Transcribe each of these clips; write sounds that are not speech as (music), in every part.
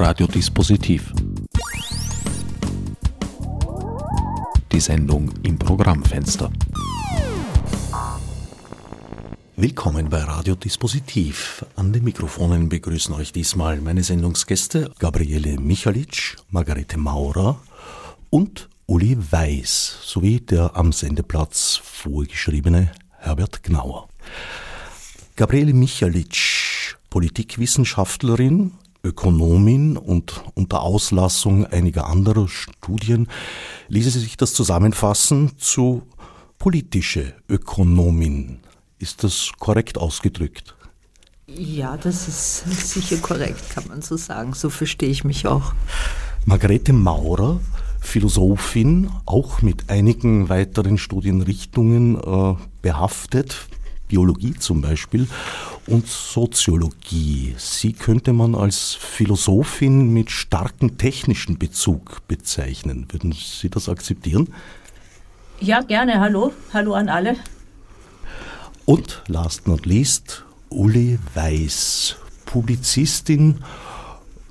Radiodispositiv. Die Sendung im Programmfenster. Willkommen bei Radiodispositiv. An den Mikrofonen begrüßen euch diesmal meine Sendungsgäste Gabriele Michalitsch, Margarete Maurer und Uli Weiß sowie der am Sendeplatz vorgeschriebene Herbert Gnauer. Gabriele Michalitsch, Politikwissenschaftlerin, Ökonomin und unter Auslassung einiger anderer Studien ließe sich das zusammenfassen zu politische Ökonomin. Ist das korrekt ausgedrückt? Ja, das ist (laughs) sicher korrekt, kann man so sagen. So verstehe ich mich auch. Margarete Maurer, Philosophin, auch mit einigen weiteren Studienrichtungen äh, behaftet, Biologie zum Beispiel und Soziologie. Sie könnte man als Philosophin mit starkem technischen Bezug bezeichnen. Würden Sie das akzeptieren? Ja, gerne. Hallo. Hallo an alle. Und last not least, Uli Weiß, Publizistin,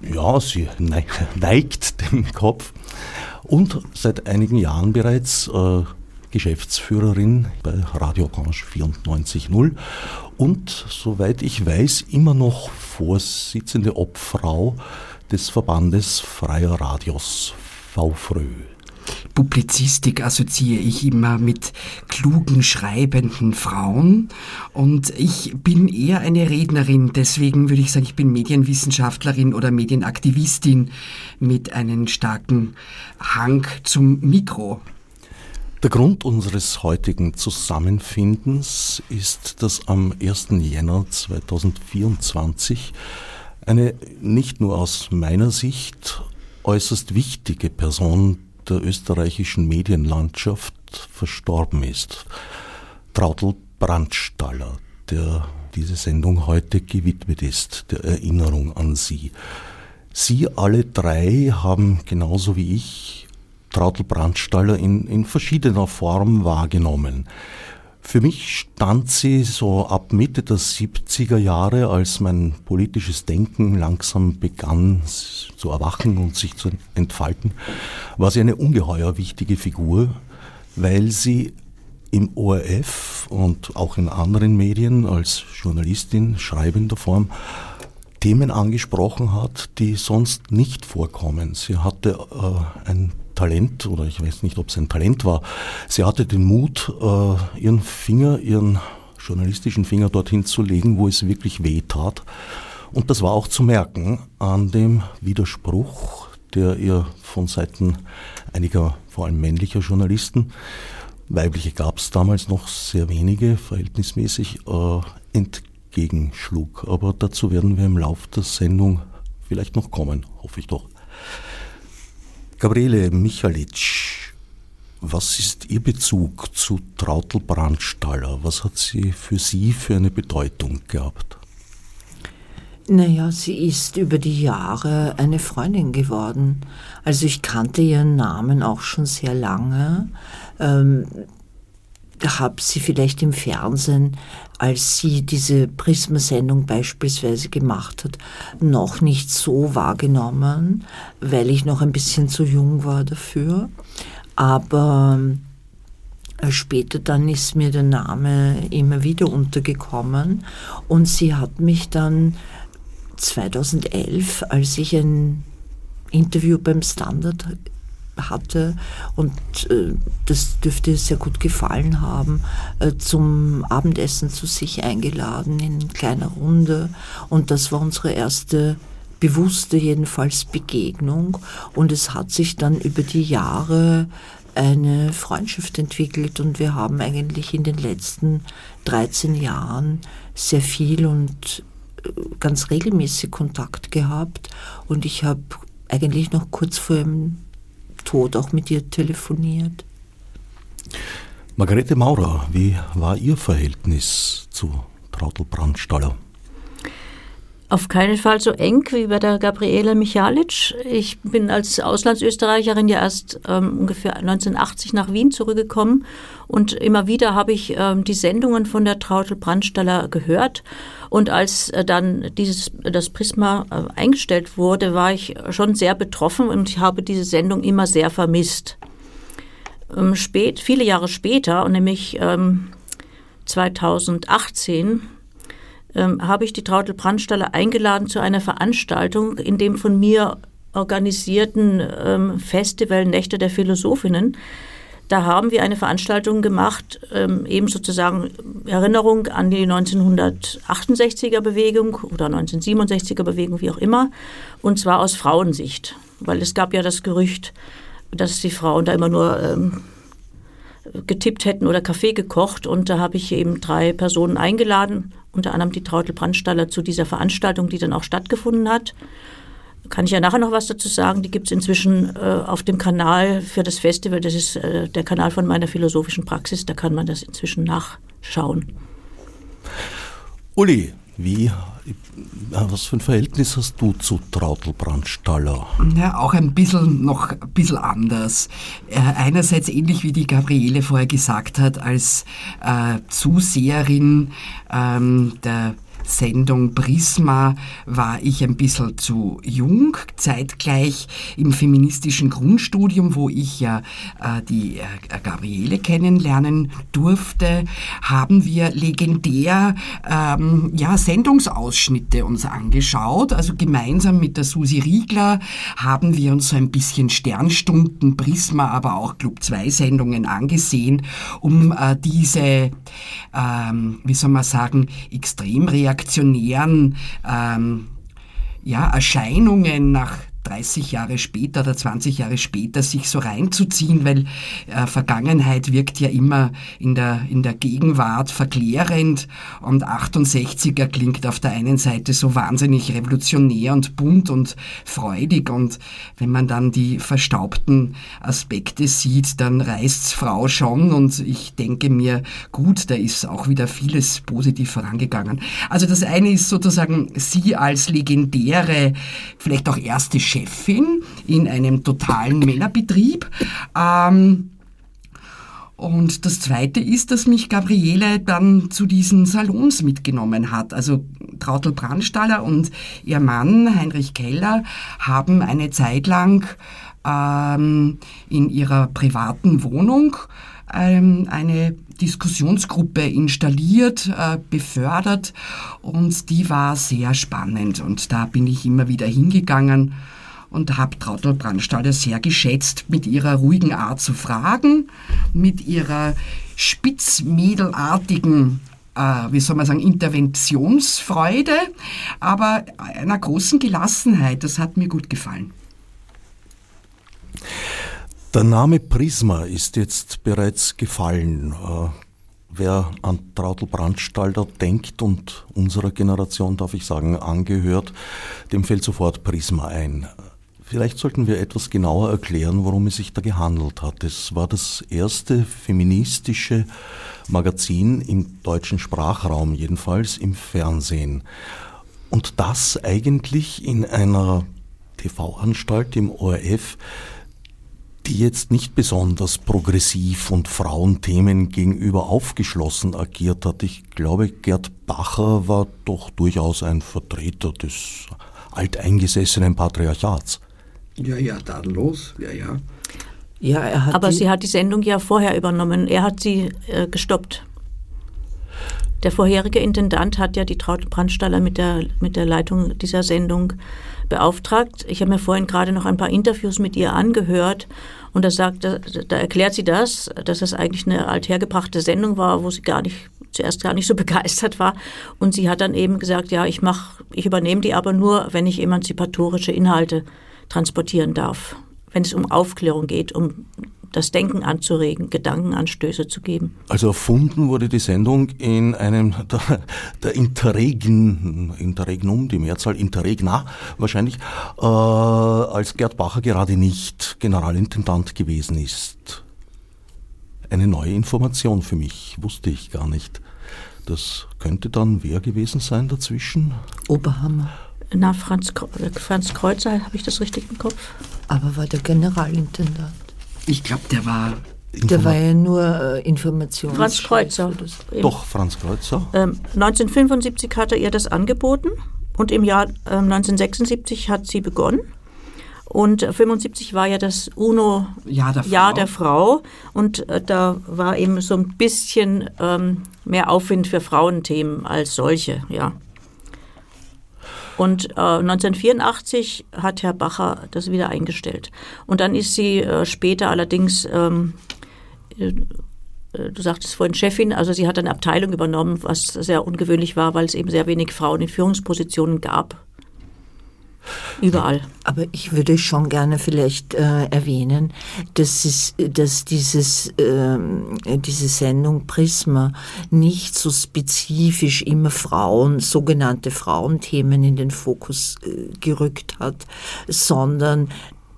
ja, sie (laughs) neigt den Kopf und seit einigen Jahren bereits äh, Geschäftsführerin bei Radio Orange 94.0 und soweit ich weiß immer noch Vorsitzende Obfrau des Verbandes Freier Radios VFRÖ. Publizistik assoziiere ich immer mit klugen, schreibenden Frauen und ich bin eher eine Rednerin, deswegen würde ich sagen, ich bin Medienwissenschaftlerin oder Medienaktivistin mit einem starken Hang zum Mikro. Der Grund unseres heutigen Zusammenfindens ist, dass am 1. Jänner 2024 eine nicht nur aus meiner Sicht äußerst wichtige Person der österreichischen Medienlandschaft verstorben ist. Trautl Brandstaller, der diese Sendung heute gewidmet ist, der Erinnerung an sie. Sie alle drei haben genauso wie ich Trautl Brandstaller in, in verschiedener Form wahrgenommen. Für mich stand sie so ab Mitte der 70er Jahre, als mein politisches Denken langsam begann zu erwachen und sich zu entfalten, war sie eine ungeheuer wichtige Figur, weil sie im ORF und auch in anderen Medien als Journalistin schreibender Form Themen angesprochen hat, die sonst nicht vorkommen. Sie hatte äh, ein Talent, oder ich weiß nicht, ob es ein Talent war, sie hatte den Mut, äh, ihren Finger, ihren journalistischen Finger dorthin zu legen, wo es wirklich weh tat. Und das war auch zu merken an dem Widerspruch, der ihr von Seiten einiger, vor allem männlicher Journalisten, weibliche gab es damals noch sehr wenige, verhältnismäßig, äh, entgegenschlug. Aber dazu werden wir im Laufe der Sendung vielleicht noch kommen, hoffe ich doch. Gabriele Michalitsch, was ist Ihr Bezug zu Trautl Brandstaller? Was hat sie für Sie für eine Bedeutung gehabt? Naja, sie ist über die Jahre eine Freundin geworden. Also ich kannte ihren Namen auch schon sehr lange. Ähm, habe sie vielleicht im Fernsehen, als sie diese Prisma-Sendung beispielsweise gemacht hat, noch nicht so wahrgenommen, weil ich noch ein bisschen zu jung war dafür. Aber äh, später dann ist mir der Name immer wieder untergekommen und sie hat mich dann 2011, als ich ein Interview beim Standard hatte und äh, das dürfte sehr gut gefallen haben, äh, zum Abendessen zu sich eingeladen in kleiner Runde. Und das war unsere erste bewusste jedenfalls Begegnung. Und es hat sich dann über die Jahre eine Freundschaft entwickelt und wir haben eigentlich in den letzten 13 Jahren sehr viel und äh, ganz regelmäßig Kontakt gehabt. Und ich habe eigentlich noch kurz vor dem Tod auch mit ihr telefoniert. Margarete Maurer, wie war Ihr Verhältnis zu Trautl Brandstaller? Auf keinen Fall so eng wie bei der Gabriele Michalic. Ich bin als Auslandsösterreicherin ja erst ähm, ungefähr 1980 nach Wien zurückgekommen und immer wieder habe ich ähm, die Sendungen von der Trautel Brandstaller gehört. Und als äh, dann dieses, das Prisma äh, eingestellt wurde, war ich schon sehr betroffen und ich habe diese Sendung immer sehr vermisst. Ähm, spät, viele Jahre später, nämlich 2018, ähm, habe ich die Trautel Brandstaller eingeladen zu einer Veranstaltung in dem von mir organisierten ähm, Festival Nächte der Philosophinnen. Da haben wir eine Veranstaltung gemacht, ähm, eben sozusagen Erinnerung an die 1968er Bewegung oder 1967er Bewegung, wie auch immer, und zwar aus Frauensicht. Weil es gab ja das Gerücht, dass die Frauen da immer nur ähm, getippt hätten oder Kaffee gekocht. Und da habe ich eben drei Personen eingeladen, unter anderem die Trautel Brandstaller, zu dieser Veranstaltung, die dann auch stattgefunden hat. Kann ich ja nachher noch was dazu sagen. Die gibt es inzwischen äh, auf dem Kanal für das Festival. Das ist äh, der Kanal von meiner philosophischen Praxis. Da kann man das inzwischen nachschauen. Uli, wie, was für ein Verhältnis hast du zu Trautel Brandstaller? Ja, auch ein bisschen noch ein bisschen anders. Äh, einerseits ähnlich wie die Gabriele vorher gesagt hat, als äh, Zuseherin ähm, der Sendung Prisma war ich ein bisschen zu jung, zeitgleich im feministischen Grundstudium, wo ich ja äh, die äh, Gabriele kennenlernen durfte, haben wir legendär ähm, ja, Sendungsausschnitte uns angeschaut. Also gemeinsam mit der Susi Riegler haben wir uns so ein bisschen Sternstunden, Prisma, aber auch Club 2 Sendungen angesehen, um äh, diese, ähm, wie soll man sagen, Extremreaktionen reaktionären ähm, ja, Erscheinungen nach 30 Jahre später oder 20 Jahre später sich so reinzuziehen, weil äh, Vergangenheit wirkt ja immer in der, in der Gegenwart verklärend und 68er klingt auf der einen Seite so wahnsinnig revolutionär und bunt und freudig und wenn man dann die verstaubten Aspekte sieht, dann reißt's Frau schon und ich denke mir, gut, da ist auch wieder vieles positiv vorangegangen. Also das eine ist sozusagen sie als legendäre, vielleicht auch erste Chefin in einem totalen Männerbetrieb. Ähm, und das Zweite ist, dass mich Gabriele dann zu diesen Salons mitgenommen hat. Also Trautel Brandstaller und ihr Mann Heinrich Keller haben eine Zeit lang ähm, in ihrer privaten Wohnung ähm, eine Diskussionsgruppe installiert, äh, befördert und die war sehr spannend und da bin ich immer wieder hingegangen und habe Trautel Brandstaller sehr geschätzt mit ihrer ruhigen Art zu fragen, mit ihrer spitzmädelartigen äh, wie soll man sagen, Interventionsfreude, aber einer großen Gelassenheit. Das hat mir gut gefallen. Der Name Prisma ist jetzt bereits gefallen. Äh, wer an Trautel Brandstalter denkt und unserer Generation, darf ich sagen, angehört, dem fällt sofort Prisma ein. Vielleicht sollten wir etwas genauer erklären, worum es sich da gehandelt hat. Es war das erste feministische Magazin im deutschen Sprachraum, jedenfalls im Fernsehen. Und das eigentlich in einer TV-Anstalt im ORF, die jetzt nicht besonders progressiv und Frauenthemen gegenüber aufgeschlossen agiert hat. Ich glaube, Gerd Bacher war doch durchaus ein Vertreter des alteingesessenen Patriarchats. Ja, ja, tadellos, ja, ja. Ja, er hat Aber sie hat die Sendung ja vorher übernommen. Er hat sie äh, gestoppt. Der vorherige Intendant hat ja die Traut Brandstaller mit der, mit der Leitung dieser Sendung beauftragt. Ich habe mir vorhin gerade noch ein paar Interviews mit ihr angehört und da, sagt, da, da erklärt sie das, dass es eigentlich eine althergebrachte Sendung war, wo sie gar nicht zuerst gar nicht so (laughs) begeistert war. Und sie hat dann eben gesagt, ja, ich mach, ich übernehme die aber nur, wenn ich emanzipatorische Inhalte transportieren darf, wenn es um Aufklärung geht, um das Denken anzuregen, Gedankenanstöße zu geben. Also erfunden wurde die Sendung in einem (laughs) der, der Interregen, Interregnum, die Mehrzahl Interregna wahrscheinlich, äh, als Gerd Bacher gerade nicht Generalintendant gewesen ist. Eine neue Information für mich, wusste ich gar nicht. Das könnte dann wer gewesen sein dazwischen? Oberhammer. Na, Franz, Franz Kreuzer, habe ich das richtig im Kopf? Aber war der Generalintendant. Ich glaube, der war. Der war ja nur äh, Informations. Franz Kreuzer. Doch, Franz Kreuzer. Ähm, 1975 hat er ihr das angeboten und im Jahr ähm, 1976 hat sie begonnen. Und 75 war ja das UNO Jahr der Frau, Jahr der Frau und äh, da war eben so ein bisschen ähm, mehr Aufwind für Frauenthemen als solche, ja. Und äh, 1984 hat Herr Bacher das wieder eingestellt. Und dann ist sie äh, später allerdings, ähm, äh, du sagtest vorhin Chefin, also sie hat eine Abteilung übernommen, was sehr ungewöhnlich war, weil es eben sehr wenig Frauen in Führungspositionen gab. Überall. Aber ich würde schon gerne vielleicht äh, erwähnen, dass, es, dass dieses, äh, diese Sendung Prisma nicht so spezifisch immer Frauen, sogenannte Frauenthemen in den Fokus äh, gerückt hat, sondern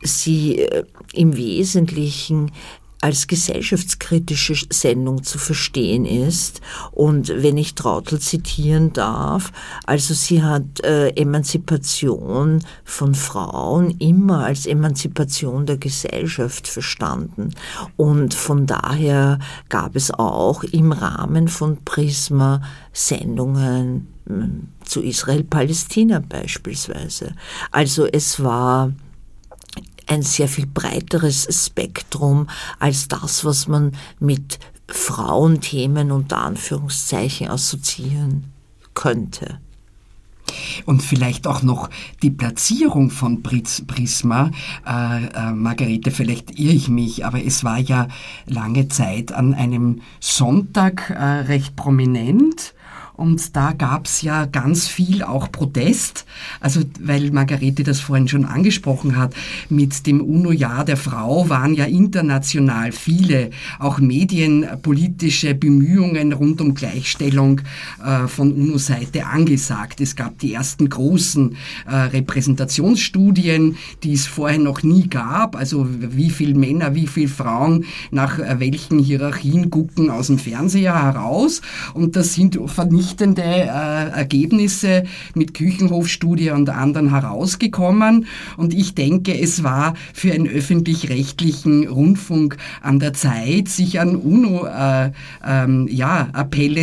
sie äh, im Wesentlichen als gesellschaftskritische Sendung zu verstehen ist. Und wenn ich Trautl zitieren darf, also sie hat äh, Emanzipation von Frauen immer als Emanzipation der Gesellschaft verstanden. Und von daher gab es auch im Rahmen von Prisma Sendungen hm, zu Israel-Palästina beispielsweise. Also es war ein sehr viel breiteres Spektrum als das, was man mit Frauenthemen unter Anführungszeichen assoziieren könnte. Und vielleicht auch noch die Platzierung von Prisma. Äh, äh, Margarete, vielleicht irre ich mich, aber es war ja lange Zeit an einem Sonntag äh, recht prominent und da gab's ja ganz viel auch Protest. Also, weil Margarete das vorhin schon angesprochen hat, mit dem UNO-Jahr der Frau waren ja international viele auch medienpolitische Bemühungen rund um Gleichstellung äh, von UNO-Seite angesagt. Es gab die ersten großen äh, Repräsentationsstudien, die es vorher noch nie gab. Also, wie viel Männer, wie viel Frauen nach äh, welchen Hierarchien gucken aus dem Fernseher heraus. Und das sind vernichtend vernichtende äh, Ergebnisse mit Küchenhofstudie und anderen herausgekommen. Und ich denke, es war für einen öffentlich-rechtlichen Rundfunk an der Zeit, sich an UNO-Appelle äh, ähm, ja,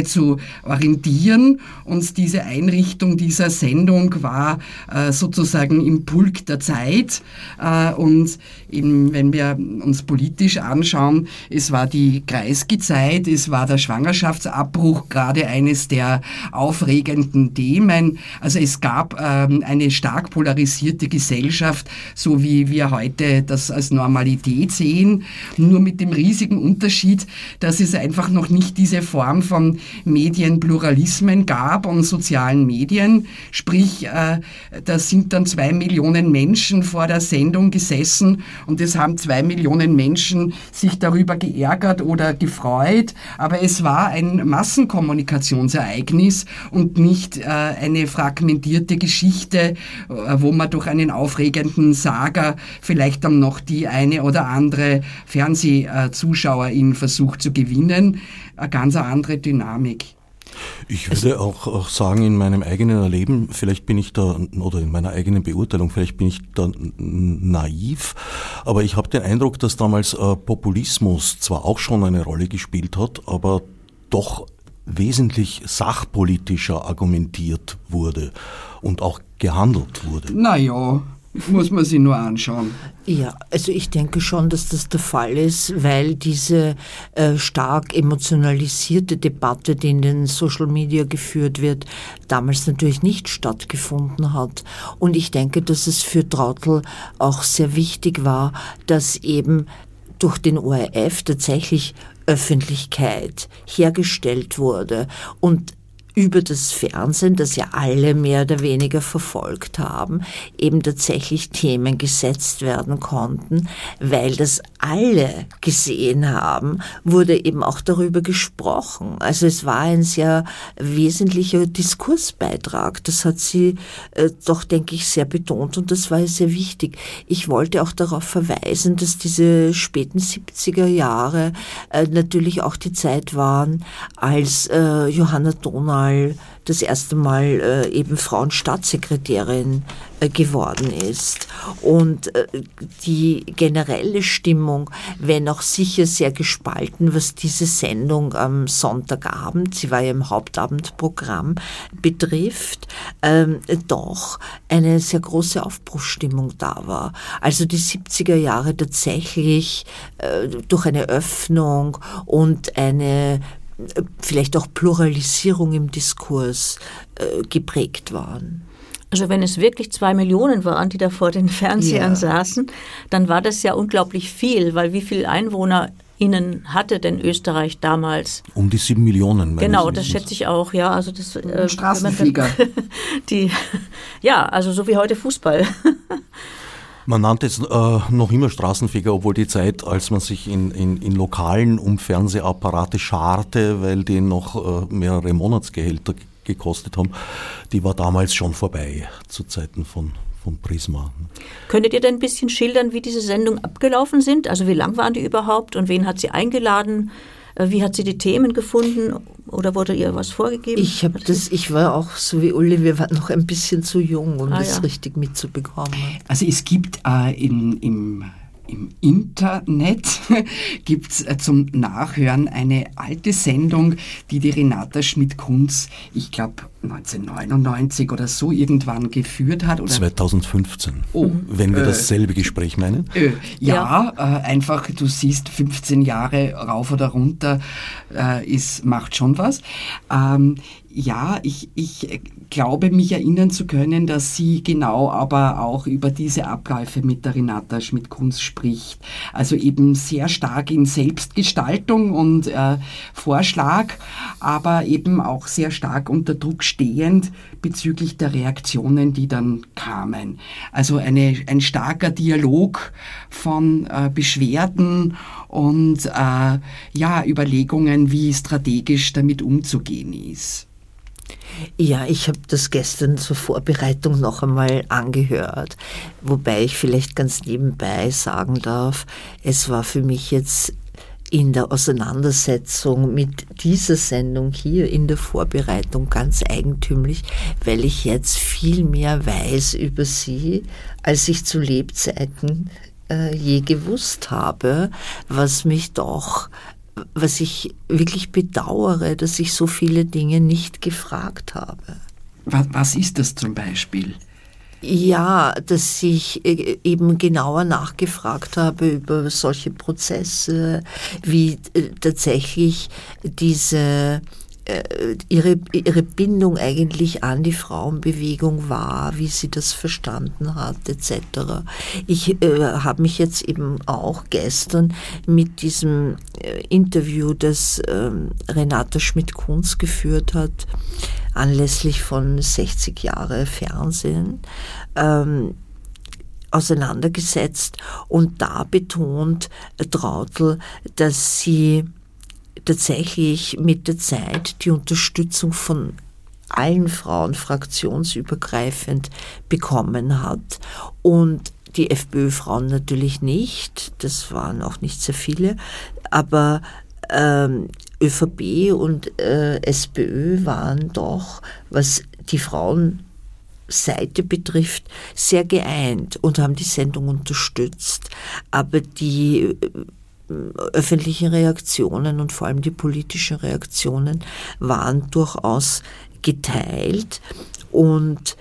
zu orientieren. Und diese Einrichtung dieser Sendung war äh, sozusagen im Pulk der Zeit. Äh, und eben, wenn wir uns politisch anschauen, es war die Kreisky-Zeit, es war der Schwangerschaftsabbruch, gerade eines der aufregenden Themen. Also es gab ähm, eine stark polarisierte Gesellschaft, so wie wir heute das als Normalität sehen, nur mit dem riesigen Unterschied, dass es einfach noch nicht diese Form von Medienpluralismen gab und sozialen Medien. Sprich, äh, da sind dann zwei Millionen Menschen vor der Sendung gesessen und es haben zwei Millionen Menschen sich darüber geärgert oder gefreut, aber es war ein Massenkommunikationsereignis Ereignis und nicht äh, eine fragmentierte Geschichte, äh, wo man durch einen aufregenden Saga vielleicht dann noch die eine oder andere Fernsehzuschauerin versucht zu gewinnen. Eine ganz andere Dynamik. Ich würde auch, auch, sagen, in meinem eigenen Erleben, vielleicht bin ich da, oder in meiner eigenen Beurteilung, vielleicht bin ich da naiv, aber ich habe den Eindruck, dass damals äh, Populismus zwar auch schon eine Rolle gespielt hat, aber doch wesentlich sachpolitischer argumentiert wurde und auch gehandelt wurde. Naja, muss man sich nur anschauen. Ja, also ich denke schon, dass das der Fall ist, weil diese äh, stark emotionalisierte Debatte, die in den Social Media geführt wird, damals natürlich nicht stattgefunden hat. Und ich denke, dass es für Trautl auch sehr wichtig war, dass eben durch den ORF tatsächlich Öffentlichkeit hergestellt wurde. Und über das Fernsehen, das ja alle mehr oder weniger verfolgt haben, eben tatsächlich Themen gesetzt werden konnten, weil das alle gesehen haben, wurde eben auch darüber gesprochen. Also es war ein sehr wesentlicher Diskursbeitrag. Das hat sie äh, doch, denke ich, sehr betont und das war sehr wichtig. Ich wollte auch darauf verweisen, dass diese späten 70er Jahre äh, natürlich auch die Zeit waren, als äh, Johanna Donal das erste Mal äh, eben Frauenstaatssekretärin äh, geworden ist. Und äh, die generelle Stimmung, wenn auch sicher sehr gespalten, was diese Sendung am Sonntagabend, sie war ja im Hauptabendprogramm, betrifft, ähm, doch eine sehr große Aufbruchsstimmung da war. Also die 70er Jahre tatsächlich äh, durch eine Öffnung und eine vielleicht auch Pluralisierung im Diskurs äh, geprägt waren. Also wenn es wirklich zwei Millionen waren, die da vor den Fernsehern ja. saßen, dann war das ja unglaublich viel, weil wie viele Einwohner Ihnen hatte denn Österreich damals? Um die sieben Millionen. Genau, das schätze ich auch, ja. Also das, äh, Straßenflieger. (laughs) die, ja, also so wie heute Fußball. (laughs) Man nannte es äh, noch immer Straßenfeger, obwohl die Zeit, als man sich in, in, in Lokalen um Fernsehapparate scharte, weil die noch äh, mehrere Monatsgehälter gekostet haben, die war damals schon vorbei, zu Zeiten von, von Prisma. Könntet ihr denn ein bisschen schildern, wie diese Sendungen abgelaufen sind? Also wie lang waren die überhaupt und wen hat sie eingeladen? Äh, wie hat sie die Themen gefunden oder wurde ihr was vorgegeben? Ich habe das, ich war auch so wie Uli, wir waren noch ein bisschen zu jung, um ah, das ja. richtig mitzubekommen. Also es gibt äh, in, im im Internet (laughs) gibt es äh, zum Nachhören eine alte Sendung, die die Renata Schmidt-Kunz, ich glaube 1999 oder so irgendwann geführt hat. Oder 2015, oh, wenn wir äh, dasselbe Gespräch meinen. Äh, ja, ja. Äh, einfach, du siehst 15 Jahre rauf oder runter, äh, ist, macht schon was. Ähm, ja, ich, ich glaube, mich erinnern zu können, dass sie genau aber auch über diese Abläufe mit der Renata Schmidt-Kunz spricht. Also eben sehr stark in Selbstgestaltung und äh, Vorschlag, aber eben auch sehr stark unter Druck stehend bezüglich der Reaktionen, die dann kamen. Also eine, ein starker Dialog von äh, Beschwerden und äh, ja, Überlegungen, wie strategisch damit umzugehen ist. Ja, ich habe das gestern zur Vorbereitung noch einmal angehört, wobei ich vielleicht ganz nebenbei sagen darf, es war für mich jetzt in der Auseinandersetzung mit dieser Sendung hier in der Vorbereitung ganz eigentümlich, weil ich jetzt viel mehr weiß über sie, als ich zu Lebzeiten äh, je gewusst habe, was mich doch was ich wirklich bedauere, dass ich so viele Dinge nicht gefragt habe. Was, was ist das zum Beispiel? Ja, dass ich äh, eben genauer nachgefragt habe über solche Prozesse, wie äh, tatsächlich diese ihre, ihre Bindung eigentlich an die Frauenbewegung war, wie sie das verstanden hat, etc. Ich äh, habe mich jetzt eben auch gestern mit diesem äh, Interview, das äh, Renate Schmidt-Kunz geführt hat, anlässlich von 60 Jahre Fernsehen, ähm, auseinandergesetzt und da betont Trautl, dass sie tatsächlich mit der Zeit die Unterstützung von allen Frauen fraktionsübergreifend bekommen hat und die FPÖ-Frauen natürlich nicht, das waren auch nicht sehr viele, aber ähm, ÖVP und äh, SPÖ waren doch, was die Frauenseite betrifft, sehr geeint und haben die Sendung unterstützt. Aber die öffentlichen Reaktionen und vor allem die politischen Reaktionen waren durchaus geteilt. Und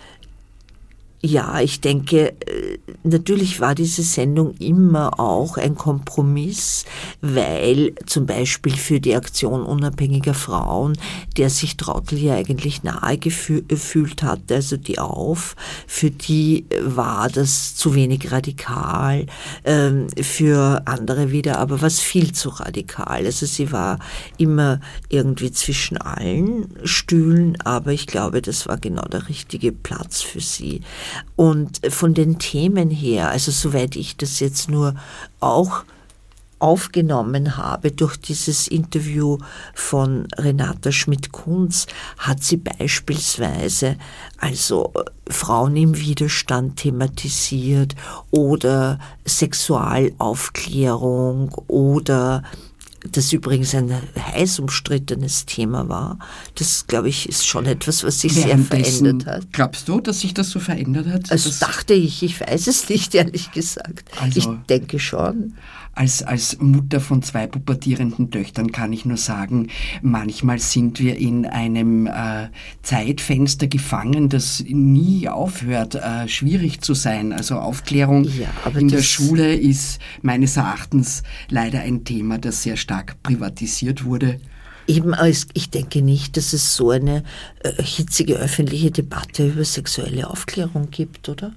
Ja, ich denke, äh, natürlich war diese Sendung immer auch ein Kompromiss, weil zum Beispiel für die Aktion unabhängiger Frauen, der sich Trautel ja eigentlich nahe gefühlt hatte, also die Auf, für die war das zu wenig radikal, ähm, für andere wieder aber was viel zu radikal. Also sie war immer irgendwie zwischen allen Stühlen, aber ich glaube, das war genau der richtige Platz für sie. Und von den Themen her, also soweit ich das jetzt nur auch aufgenommen habe durch dieses Interview von Renata Schmidt-Kunz, hat sie beispielsweise also Frauen im Widerstand thematisiert oder Sexualaufklärung oder das übrigens ein heiß umstrittenes Thema war. Das, glaube ich, ist schon etwas, was sich sehr verändert hat. Glaubst du, dass sich das so verändert hat? Also dachte ich, ich weiß es (laughs) nicht, ehrlich gesagt. Also, ich denke schon als, als Mutter von zwei pubertierenden Töchtern kann ich nur sagen, manchmal sind wir in einem äh, Zeitfenster gefangen, das nie aufhört, äh, schwierig zu sein. Also Aufklärung ja, in der Schule ist meines Erachtens leider ein Thema, das sehr stark privatisiert wurde. Eben, ich denke nicht, dass es so eine äh, hitzige öffentliche Debatte über sexuelle Aufklärung gibt, oder?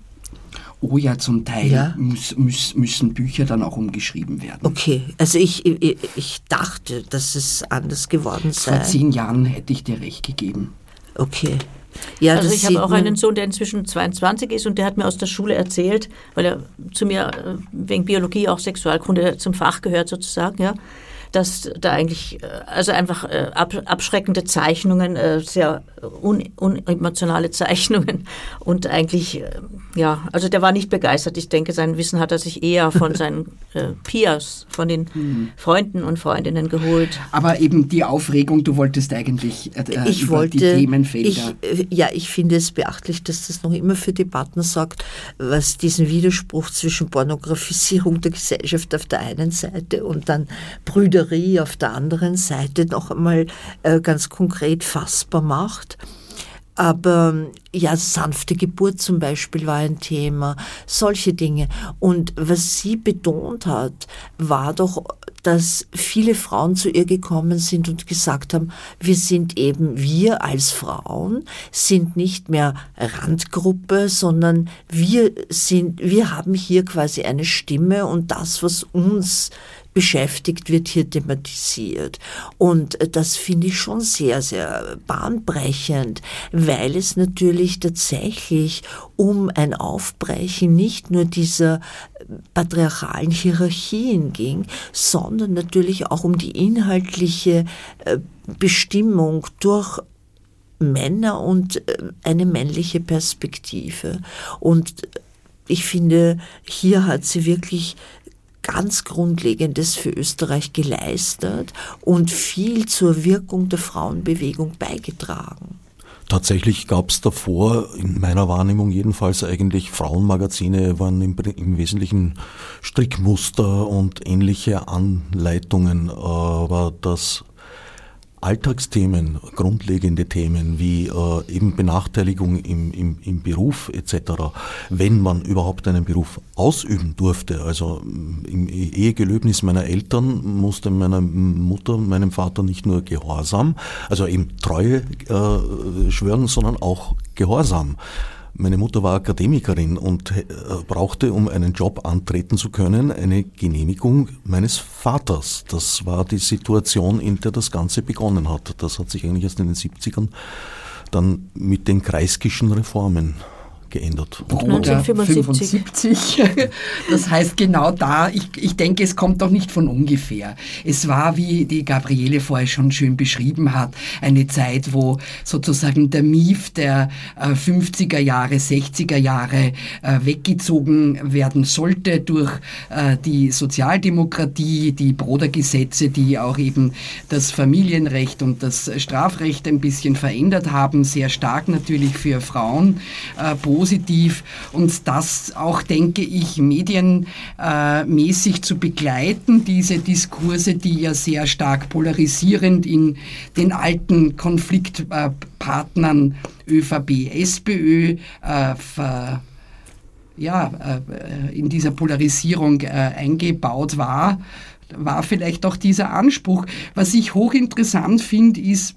Oh ja, zum Teil ja. Muss, muss, müssen Bücher dann auch umgeschrieben werden. Okay, also ich, ich, ich dachte, dass es anders geworden sei. Vor zehn Jahren hätte ich dir recht gegeben. Okay. Ja, also ich habe auch einen Sohn, der inzwischen 22 ist und der hat mir aus der Schule erzählt, weil er zu mir äh, wegen Biologie auch Sexualkunde zum Fach gehört sozusagen, ja dass da eigentlich, äh, also einfach äh, abschreckende Zeichnungen, sehr unemotionale Zeichnungen und eigentlich, ja, also der war nicht begeistert. Ich denke, sein Wissen hat er sich eher von (laughs) seinen Peers, von den mhm. Freunden und Freundinnen geholt. Aber eben die Aufregung, du wolltest eigentlich äh, ich über wollte, die Themenfelder. Ich, ja, ich finde es beachtlich, dass das noch immer für Debatten sorgt, was diesen Widerspruch zwischen Pornografisierung der Gesellschaft auf der einen Seite und dann Brüder Prüderie auf der anderen Seite noch einmal äh, ganz konkret fassbar macht. Aber ja, sanfte Geburt zum Beispiel war ein Thema, solche Dinge. Und was sie betont hat, war doch, dass viele Frauen zu ihr gekommen sind und gesagt haben, wir sind eben, wir als Frauen sind nicht mehr Randgruppe, sondern wir sind, wir haben hier quasi eine Stimme und das, was uns beschäftigt, wird hier thematisiert. Und äh, das finde ich schon sehr, sehr bahnbrechend, weil es natürlich tatsächlich um ein Aufbrechen nicht nur dieser patriarchalen Hierarchien ging, sondern natürlich auch um die inhaltliche äh, Bestimmung durch Männer und äh, eine männliche Perspektive. Und ich finde, hier hat sie wirklich ganz Grundlegendes für Österreich geleistet und viel zur Wirkung der Frauenbewegung beigetragen. Tatsächlich gab es davor, in meiner Wahrnehmung jedenfalls, eigentlich Frauenmagazine waren im, im, Wesentlichen Strickmuster und ähnliche Anleitungen, aber das Alltagsthemen, grundlegende Themen wie äh, eben Benachteiligung im, im, im Beruf etc., wenn man überhaupt einen Beruf ausüben durfte. Also mm, im Ehegelöbnis meiner Eltern musste meiner Mutter, meinem Vater nicht nur Gehorsam, also eben Treue äh, schwören, sondern auch Gehorsam. Meine Mutter war Akademikerin und äh, brauchte, um einen Job antreten zu können, eine Genehmigung meines Vaters. Das war die Situation, in der das Ganze begonnen hat. Das hat sich eigentlich erst in den 70ern dann mit den Kreiskischen Reformen geändert. Und 1975. Das heißt genau da, ich, ich denke, es kommt doch nicht von ungefähr. Es war, wie die Gabriele vorher schon schön beschrieben hat, eine Zeit, wo sozusagen der Mief der 50er äh, Jahre, 60er Jahre äh, weggezogen werden sollte durch äh, die Sozialdemokratie, die Brodergesetze, die auch eben das Familienrecht und das Strafrecht ein bisschen verändert haben, sehr stark natürlich für Frauen positiv und das auch, denke ich, medienmäßig zu begleiten, diese Diskurse, die ja sehr stark polarisierend in den alten Konfliktpartnern ÖVP, SPÖ äh, ja, in dieser Polarisierung eingebaut war, war vielleicht auch dieser Anspruch. Was ich hochinteressant finde, ist,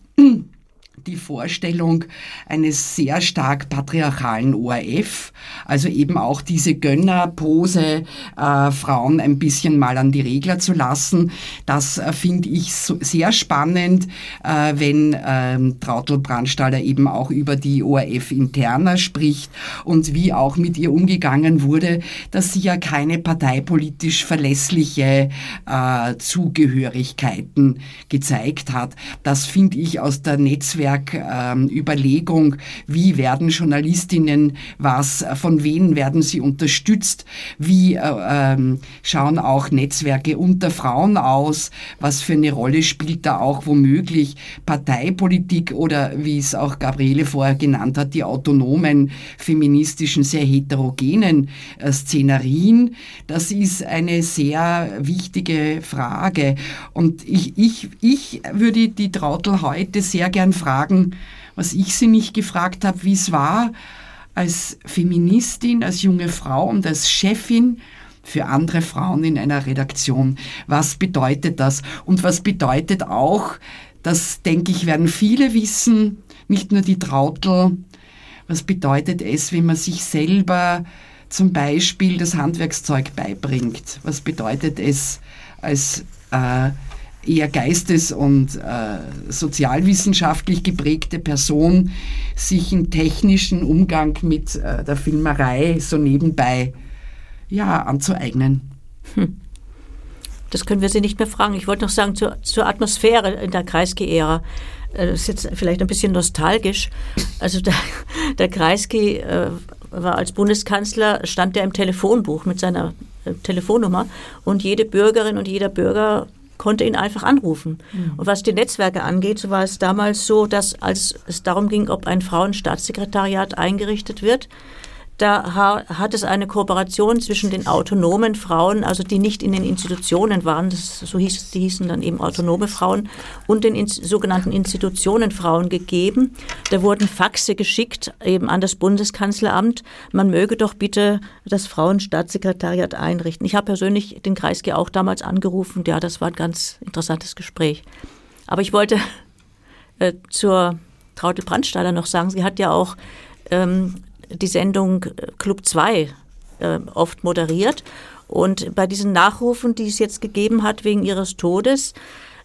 die Vorstellung eines sehr stark patriarchalen ORF, also eben auch diese Gönnerpose, äh, Frauen ein bisschen mal an die Regler zu lassen. Das äh, finde ich so sehr spannend, äh, wenn ähm, Trautel Brandstaller eben auch über die ORF interner spricht und wie auch mit ihr umgegangen wurde, dass sie ja keine parteipolitisch verlässliche äh, Zugehörigkeiten gezeigt hat. Das finde ich aus der Netzwerk Ähm, wie werden Journalistinnen was, von wem werden sie unterstützt, wie äh, ähm, schauen auch Netzwerke unter Frauen aus, was für eine Rolle spielt da auch womöglich Parteipolitik oder wie es auch Gabriele vorher genannt hat, die autonomen, feministischen, sehr heterogenen äh, Szenarien. Das ist eine sehr wichtige Frage. Und ich, ich, ich würde die Trautel heute sehr gern fragen, fragen, was ich sie nicht gefragt habe, wie es war, als Feministin, als junge Frau und als Chefin für andere Frauen in einer Redaktion. Was bedeutet das? Und was bedeutet auch, das denke ich, werden viele wissen, nicht nur die Trautel, was bedeutet es, wenn man sich selber zum Beispiel das Handwerkszeug beibringt? Was bedeutet es als äh, eher geistes- und äh, sozialwissenschaftlich geprägte Person sich einen technischen Umgang mit äh, der Filmerei so nebenbei ja, anzueignen. Hm. Das können wir Sie nicht mehr fragen. Ich wollte noch sagen zur, zur Atmosphäre in der Kreisky-Ära. Äh, das ist jetzt vielleicht ein bisschen nostalgisch. Also der, (laughs) der Kreisky äh, war als Bundeskanzler, stand er im Telefonbuch mit seiner äh, Telefonnummer und jede Bürgerin und jeder Bürger konnte ihn einfach anrufen. Mhm. Und was die Netzwerke angeht, so war es damals so, dass als es darum ging, ob ein Frauenstaatssekretariat eingerichtet wird, da hat es eine Kooperation zwischen den autonomen Frauen, also die nicht in den Institutionen waren, das, so hieß, die hießen dann eben autonome Frauen, und den in, sogenannten Institutionenfrauen gegeben. Da wurden Faxe geschickt, eben an das Bundeskanzleramt, man möge doch bitte das Frauenstaatssekretariat einrichten. Ich habe persönlich den Kreisky auch damals angerufen, ja, das war ein ganz interessantes Gespräch. Aber ich wollte äh, zur Traute Brandstaller noch sagen, sie hat ja auch ähm, die Sendung äh, Club 2 äh, oft moderiert. Und bei diesen Nachrufen, die es jetzt gegeben hat wegen ihres Todes,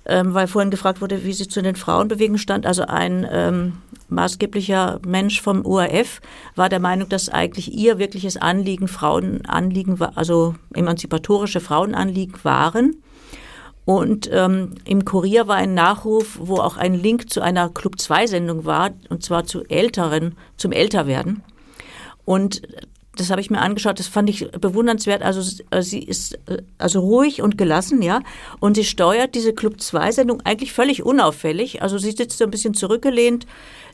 ähm, weil vorhin gefragt wurde, wie sie zu den Frauenbewegungen stand, also ein ähm, maßgeblicher Mensch vom URF war der Meinung, dass eigentlich ihr wirkliches Anliegen Frauenanliegen, also emanzipatorische Frauenanliegen waren. Und ähm, im Kurier war ein Nachruf, wo auch ein Link zu einer Club 2 Sendung war, und zwar zu Älteren, zum Älterwerden. Und das habe ich mir angeschaut, das fand ich bewundernswert. Also sie ist also ruhig und gelassen, ja. Und sie steuert diese Club 2 Sendung eigentlich völlig unauffällig. Also sie sitzt so ein bisschen zurückgelehnt,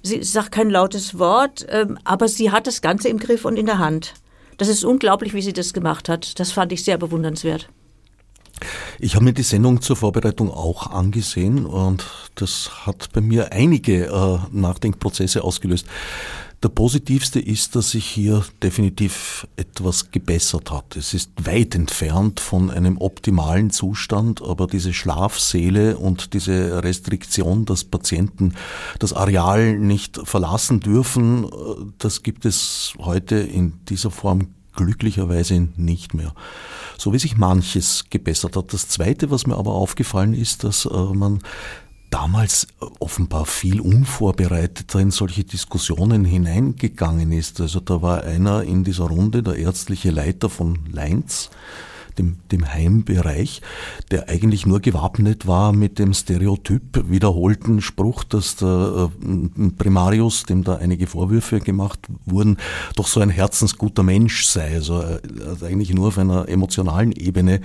sie sagt kein lautes Wort, ähm, aber sie hat das Ganze im Griff und in der Hand. Das ist unglaublich, wie sie das gemacht hat. Das fand ich sehr bewundernswert. Ich habe mir die Sendung zur Vorbereitung auch angesehen und das hat bei mir einige äh, Nachdenkprozesse ausgelöst. Der positivste ist, dass sich hier definitiv etwas gebessert hat. Es ist weit entfernt von einem optimalen Zustand, aber diese Schlafsäle und diese Restriktion, dass Patienten das Areal nicht verlassen dürfen, das gibt es heute in dieser Form glücklicherweise nicht mehr. So wie sich manches gebessert hat. Das Zweite, was mir aber aufgefallen ist, dass äh, man damals offenbar viel unvorbereiteter in solche Diskussionen hineingegangen ist. Also da war einer in dieser Runde, der ärztliche Leiter von Leinz, dem, dem Heimbereich, der eigentlich nur gewappnet war mit dem Stereotyp wiederholten Spruch, dass der äh, Primarius, dem da einige Vorwürfe gemacht wurden, doch so ein herzensguter Mensch sei. Also hat eigentlich nur auf einer emotionalen Ebene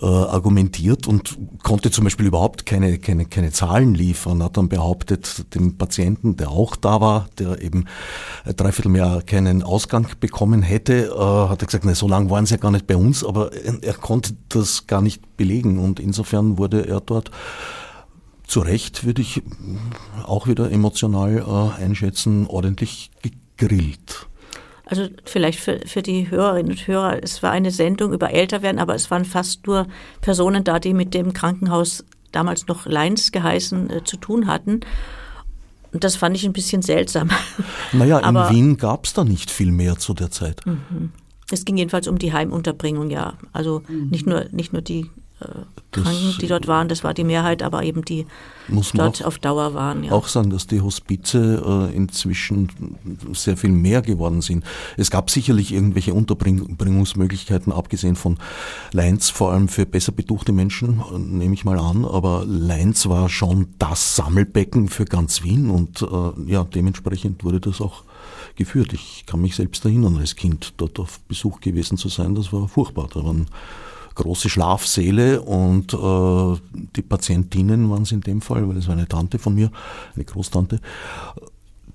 äh, argumentiert und konnte zum Beispiel überhaupt keine, keine, keine Zahlen liefern, hat dann behauptet, dem Patienten, der auch da war, der eben dreiviertel mehr keinen Ausgang bekommen hätte, äh, hat er gesagt, na, so lange waren sie ja gar nicht bei uns, aber er konnte das gar nicht belegen und insofern wurde er dort zu Recht, würde ich auch wieder emotional äh, einschätzen, ordentlich gegrillt. Also vielleicht für, für die Hörerinnen und Hörer, es war eine Sendung über Älterwerden, aber es waren fast nur Personen da, die mit dem Krankenhaus damals noch Leins geheißen äh, zu tun hatten. Und das fand ich ein bisschen seltsam. Naja, in aber, Wien gab es da nicht viel mehr zu der Zeit. Mhm. Es ging jedenfalls um die Heimunterbringung, ja. Also mhm. nicht, nur, nicht nur die äh, Kranken, die dort waren, das war die Mehrheit, aber eben die muss dort auf Dauer waren. Ja. Auch sagen, dass die Hospize äh, inzwischen sehr viel mehr geworden sind. Es gab sicherlich irgendwelche Unterbringungsmöglichkeiten, abgesehen von Leins, vor allem für besser betuchte Menschen, äh, nehme ich mal an, aber Leins war schon das Sammelbecken für ganz Wien und äh, ja, dementsprechend wurde das auch geführt. Ich kann mich selbst erinnern, als Kind dort auf Besuch gewesen zu sein, das war furchtbar. Da waren große Schlafsäle und äh, die Patientinnen waren es in dem Fall, weil es war eine Tante von mir, eine Großtante.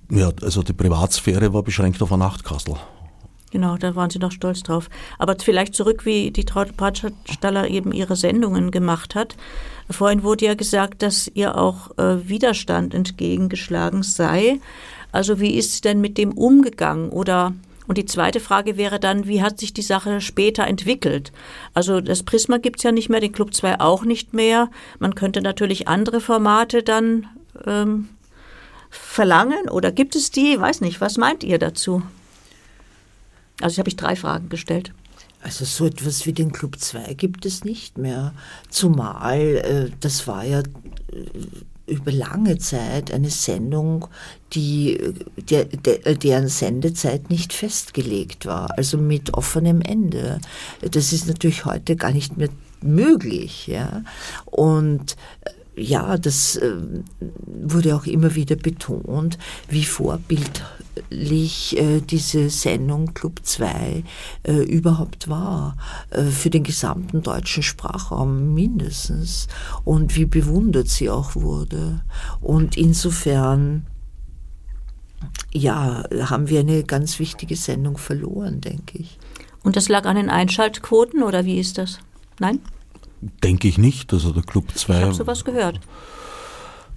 Ja, also die Privatsphäre war beschränkt auf ein Nachtkastel. Genau, da waren Sie noch stolz drauf. Aber vielleicht zurück, wie die Traute Bratstaller eben ihre Sendungen gemacht hat. Vorhin wurde ja gesagt, dass ihr auch äh, Widerstand entgegengeschlagen sei. Also wie ist denn mit dem umgegangen? Oder und die zweite Frage wäre dann, wie hat sich die Sache später entwickelt? Also das Prisma gibt es ja nicht mehr, den Club 2 auch nicht mehr. Man könnte natürlich andere Formate dann ähm, verlangen oder gibt es die? Ich weiß nicht, was meint ihr dazu? Also ich habe ich drei Fragen gestellt. Also so etwas wie den Club 2 gibt es nicht mehr. Zumal, äh, das war ja... Äh, über lange Zeit eine Sendung, die, der, der, deren Sendezeit nicht festgelegt war, also mit offenem Ende. Das ist natürlich heute gar nicht mehr möglich. Ja? Und ja, das äh, wurde auch immer wieder betont, wie vorbildlich äh, diese Sendung Club 2 äh, überhaupt war, für den gesamten deutschen Sprachraum mindestens, und wie bewundert sie auch wurde. Und insofern, ja, haben wir eine ganz wichtige Sendung verloren, denke ich. Und das lag an den Einschaltquoten oder wie ist das? Nein? Denke ich nicht. Also der Club 2. Ich habe sowas gehört.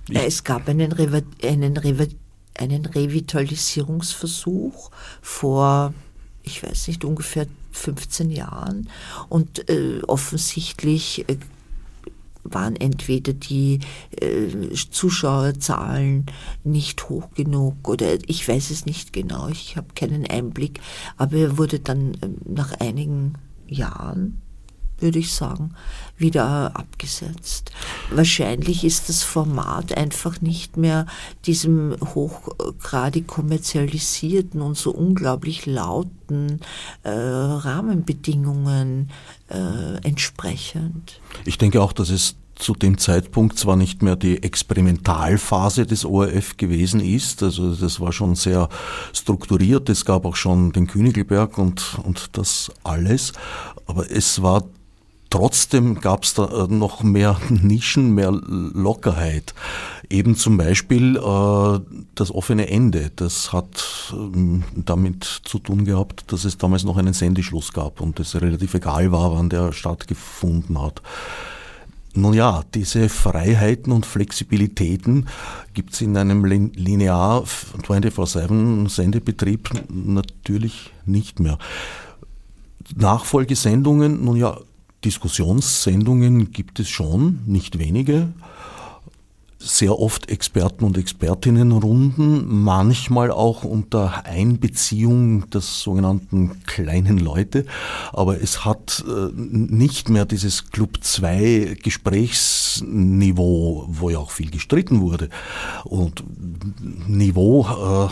Ich es gab einen, Re einen, Re einen Revitalisierungsversuch vor, ich weiß nicht, ungefähr 15 Jahren. Und äh, offensichtlich äh, waren entweder die äh, Zuschauerzahlen nicht hoch genug oder ich weiß es nicht genau, ich habe keinen Einblick, aber er wurde dann äh, nach einigen Jahren würde ich sagen, wieder abgesetzt. Wahrscheinlich ist das Format einfach nicht mehr diesem hochgradig kommerzialisierten und so unglaublich lauten äh, Rahmenbedingungen äh, entsprechend. Ich denke auch, dass es zu dem Zeitpunkt zwar nicht mehr die Experimentalphase des ORF gewesen ist, also das war schon sehr strukturiert, es gab auch schon den Königelberg und, und das alles, aber es war Trotzdem gab es da äh, noch mehr (laughs) Nischen, mehr Lockerheit. Eben zum Beispiel äh, das offene Ende. Das hat ähm, damit zu tun gehabt, dass es damals noch einen Sendeschluss gab und es relativ egal war, wann der stattgefunden hat. Nun ja, diese Freiheiten und Flexibilitäten gibt es in einem linear 24-7 Sendebetrieb natürlich nicht mehr. Nachfolgesendungen, nun ja, Diskussionssendungen gibt es schon, nicht wenige. Sehr oft Experten- und Expertinnenrunden, manchmal auch unter Einbeziehung der sogenannten kleinen Leute. Aber es hat äh, nicht mehr dieses Club 2 Gesprächsniveau, wo ja auch viel gestritten wurde. Und Niveau, äh,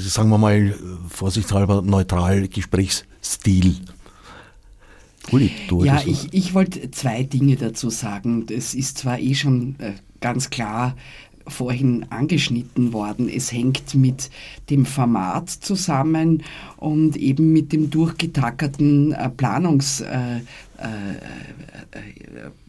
sagen wir mal vorsichtshalber neutral, Gesprächsstil. Uli, du ja, ich, ich wollte zwei Dinge dazu sagen. Das ist zwar eh schon äh, ganz klar vorhin angeschnitten worden. Es hängt mit dem Format zusammen und eben mit dem durchgetackerten äh, Planungs- äh,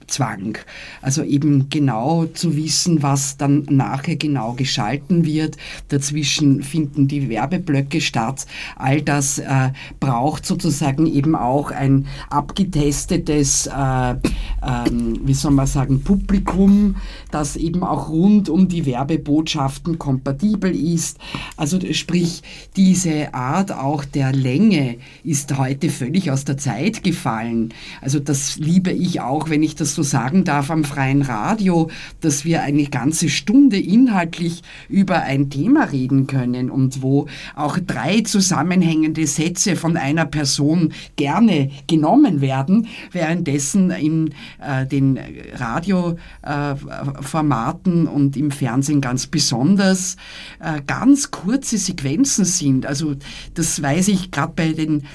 Zwang. Also eben genau zu wissen, was dann nachher genau geschalten wird. Dazwischen finden die Werbeblöcke statt. All das äh, braucht sozusagen eben auch ein abgetestetes, äh, ähm, wie soll man sagen, Publikum, das eben auch rund um die Werbebotschaften kompatibel ist. Also sprich, diese Art auch der Länge ist heute völlig aus der Zeit gefallen. Also das liebe ich auch, wenn ich das so sagen darf am freien Radio, dass wir eine ganze Stunde inhaltlich über ein Thema reden können und wo auch drei zusammenhängende Sätze von einer Person gerne genommen werden, währenddessen in äh, den Radioformaten äh, und im Fernsehen ganz besonders äh, ganz kurze Sequenzen sind. Also das weiß ich gerade bei den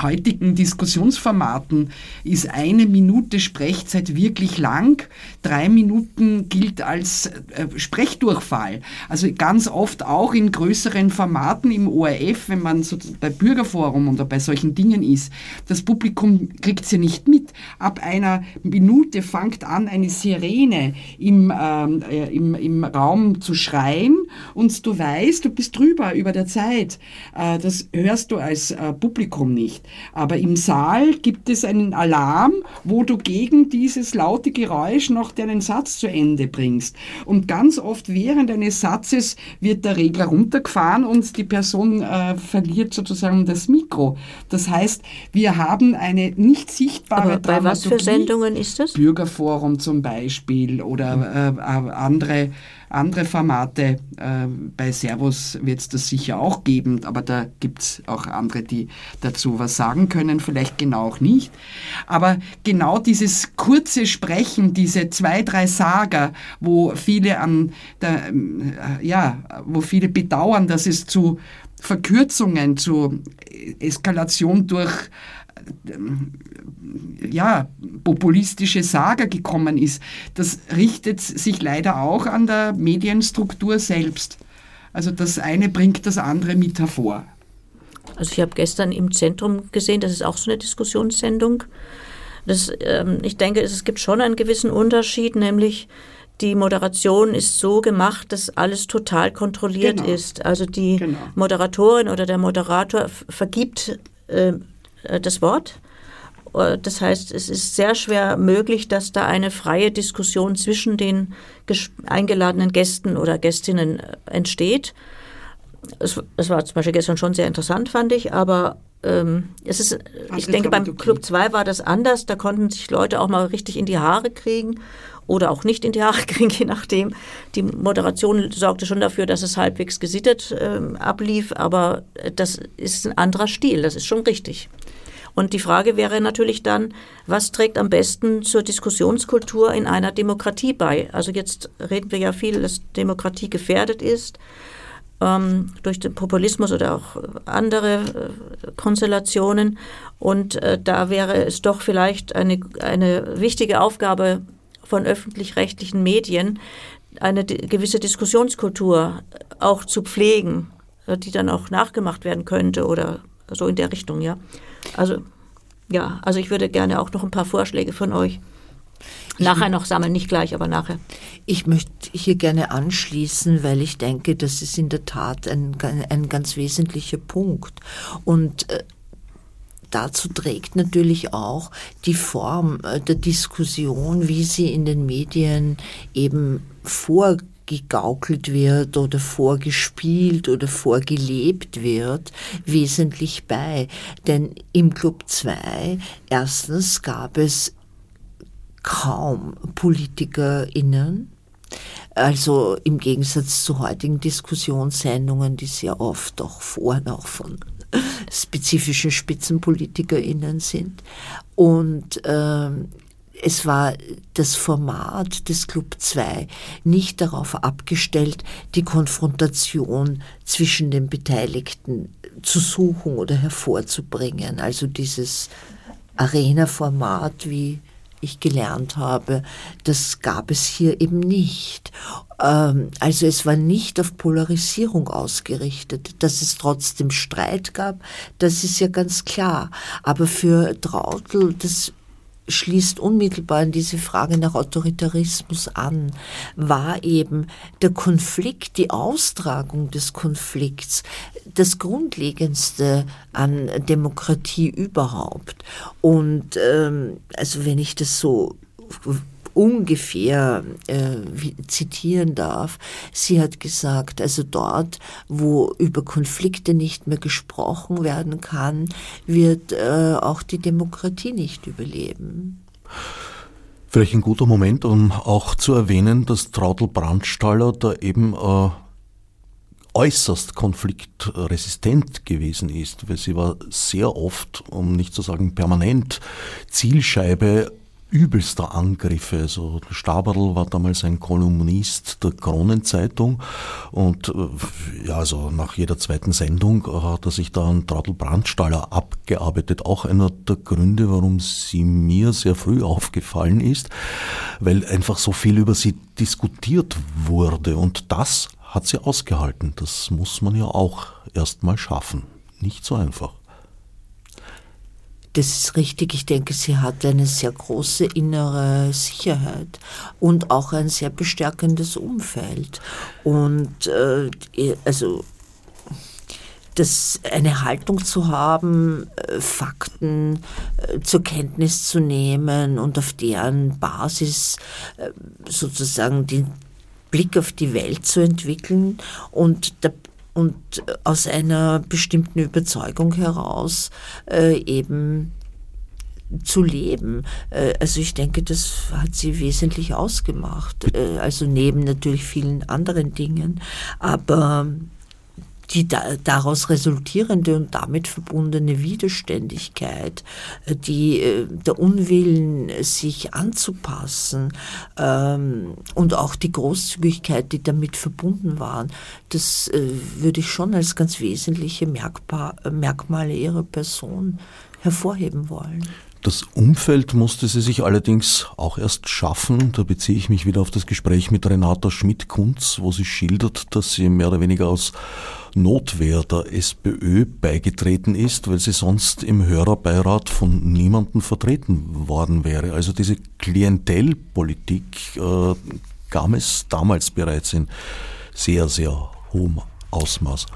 heutigen Diskussionsformaten ist eine Minute Sprechzeit wirklich lang. Drei Minuten gilt als äh, Sprechdurchfall. Also ganz oft auch in größeren Formaten im ORF, wenn man so bei Bürgerforum oder bei solchen Dingen ist. Das Publikum kriegt sie nicht mit. Ab einer Minute fängt an, eine Sirene im, ähm, äh, im, im Raum zu schreien und du weißt, du bist drüber über der Zeit. Äh, das hörst du als äh, Publikum Publikum nicht. Aber im Saal gibt es einen Alarm, wo du gegen dieses laute Geräusch noch deinen Satz zu Ende bringst. Und ganz oft während eines Satzes wird der Regler runtergefahren und die Person äh, verliert sozusagen das Mikro. Das heißt, wir haben eine nicht sichtbare Aber bei was für Sendungen ist das? Bürgerforum zum Beispiel oder äh, äh andere andere Formate. Äh, bei Servus wird es das sicher auch geben, aber da gibt es auch andere, die dazu was sagen können, vielleicht genau auch nicht. Aber genau dieses kurze Sprechen, diese zwei, drei Sager, wo viele an der, äh, ja, wo viele bedauern, dass es zu Verkürzungen, zu Eskalation durch ja, populistische Saga gekommen ist, das richtet sich leider auch an der Medienstruktur selbst. Also das eine bringt das andere mit hervor. Also ich habe gestern im Zentrum gesehen, das ist auch so eine Diskussionssendung. Das, ähm, ich denke, es gibt schon einen gewissen Unterschied, nämlich die Moderation ist so gemacht, dass alles total kontrolliert genau. ist. Also die genau. Moderatorin oder der Moderator vergibt äh, äh, das Wort. Äh, das heißt, es ist sehr schwer möglich, dass da eine freie Diskussion zwischen den eingeladenen Gästen oder Gästinnen äh, entsteht. Es, es, war zum Beispiel gestern schon sehr interessant, fand ich, aber ähm, es ist, ich denke, beim Club 2 war das anders. Da konnten sich Leute auch mal richtig in die Haare kriegen oder auch nicht in die Haare (laughs) kriegen, je nachdem. Die Moderation sorgte schon dafür, dass es halbwegs gesittet äh, ablief, aber das ist ein anderer Stil, das ist schon richtig. Und die Frage wäre natürlich dann, was trägt am besten zur Diskussionskultur in einer Demokratie bei? Also jetzt reden wir ja viel, dass Demokratie gefährdet ist ähm, durch den Populismus oder auch andere äh, Konstellationen. Und äh, da wäre es doch vielleicht eine, eine wichtige Aufgabe von öffentlich-rechtlichen Medien, eine gewisse Diskussionskultur auch zu pflegen, äh, die dann auch nachgemacht werden könnte oder so in der Richtung, ja. Also, ja, also ich würde gerne auch noch ein paar Vorschläge von euch nachher noch sammeln, nicht gleich, aber nachher. Ich möchte hier gerne anschließen, weil ich denke, das ist in der Tat ein, ein ganz wesentlicher Punkt. Und äh, dazu trägt natürlich auch die Form äh, der Diskussion, wie sie in den Medien eben vorgeht gegaukelt wird oder vorgespielt oder vorgelebt wird, wesentlich bei. Denn im Club 2 erstens gab es kaum PolitikerInnen, also im Gegensatz zu heutigen Diskussionssendungen, die sehr oft auch vorhin auch von spezifischen SpitzenpolitikerInnen sind. Und ähm, es war das Format des Club 2 nicht darauf abgestellt, die Konfrontation zwischen den Beteiligten zu suchen oder hervorzubringen. Also dieses Arena-Format, wie ich gelernt habe, das gab es hier eben nicht. Ähm, also es war nicht auf Polarisierung ausgerichtet. Dass es trotzdem Streit gab, das ist ja ganz klar. Aber für Trautl, das schließt unmittelbar an diese Frage nach Autoritarismus an, war eben der Konflikt, die Austragung des Konflikts, das Grundlegendste an Demokratie überhaupt. Und ähm, also wenn ich das so ungefähr äh, zitieren darf. Sie hat gesagt, also dort, wo über Konflikte nicht mehr gesprochen werden kann, wird äh, auch die Demokratie nicht überleben. Vielleicht ein guter Moment, um auch zu erwähnen, dass Traudl Brandstaller da eben äh, äußerst konfliktresistent gewesen ist, weil sie war sehr oft, um nicht zu sagen permanent, Zielscheibe übelster Angriffe. Also Staberl war damals ein Kolumnist der Kronenzeitung und äh, ja, also nach jeder zweiten Sendung hat er sich da an Traudl Brandstaller abgearbeitet. Auch einer der Gründe, warum sie mir sehr früh aufgefallen ist, weil einfach so viel über sie diskutiert wurde und das hat sie ausgehalten. Das muss man ja auch erstmal schaffen. Nicht so einfach. Das ist richtig. Ich denke, sie hat eine sehr große innere Sicherheit und auch ein sehr bestärkendes Umfeld. Und äh, also das, eine Haltung zu haben, äh, Fakten äh, zur Kenntnis zu nehmen und auf deren Basis äh, sozusagen den Blick auf die Welt zu entwickeln und der und aus einer bestimmten Überzeugung heraus äh, eben zu leben. Äh, also ich denke, das hat sie wesentlich ausgemacht. Äh, also neben natürlich vielen anderen Dingen. Aber die da, daraus resultierende und damit verbundene Widerständigkeit, äh, die, äh, der Unwillen, sich anzupassen ähm, und auch die Großzügigkeit, die damit verbunden waren, das äh, würde ich schon als ganz wesentliche Merkpa Merkmale ihrer Person hervorheben wollen. Das Umfeld musste sie sich allerdings auch erst schaffen. Da beziehe ich mich wieder auf das Gespräch mit Renata Schmidt-Kunz, wo sie schildert, dass sie mehr oder weniger aus Notwehr der SPÖ beigetreten ist, weil sie sonst im Hörerbeirat von niemandem vertreten worden wäre. Also diese Klientelpolitik äh, kam es damals bereits in sehr, sehr hohem Ausmaß.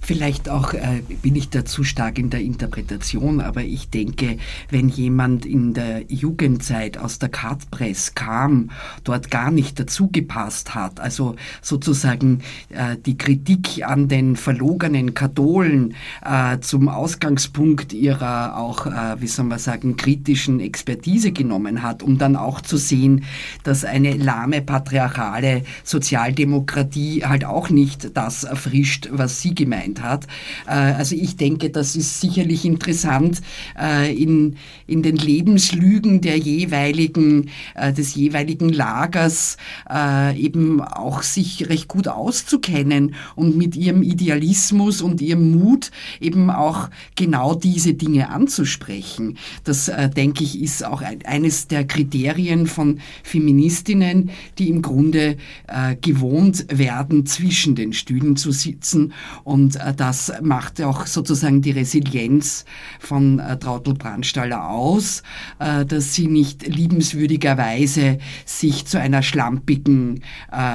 Vielleicht auch äh, bin ich da zu stark in der Interpretation, aber ich denke, wenn jemand in der Jugendzeit aus der Kartpress kam, dort gar nicht dazu gepasst hat, also sozusagen äh, die Kritik an den verlogenen Katholen äh, zum Ausgangspunkt ihrer auch, äh, wie soll man sagen, kritischen Expertise genommen hat, um dann auch zu sehen, dass eine lahme patriarchale Sozialdemokratie halt auch nicht das erfrischt, was sie gemeint hat. Äh, also ich denke, das ist sicherlich interessant, äh, in, in den Lebenslügen der jeweiligen, äh, des jeweiligen Lagers eben auch sich recht gut auszukennen und mit ihrem Idealismus und ihrem Mut eben auch genau diese Dinge anzusprechen. Das, denke ich, ist auch eines der Kriterien von Feministinnen, die im Grunde gewohnt werden, zwischen den Stühlen zu sitzen und äh, das macht auch sozusagen die Resilienz von äh, Trautl Brandstaller aus, äh, dass sie nicht liebenswürdigerweise sich zu einer schlampigen,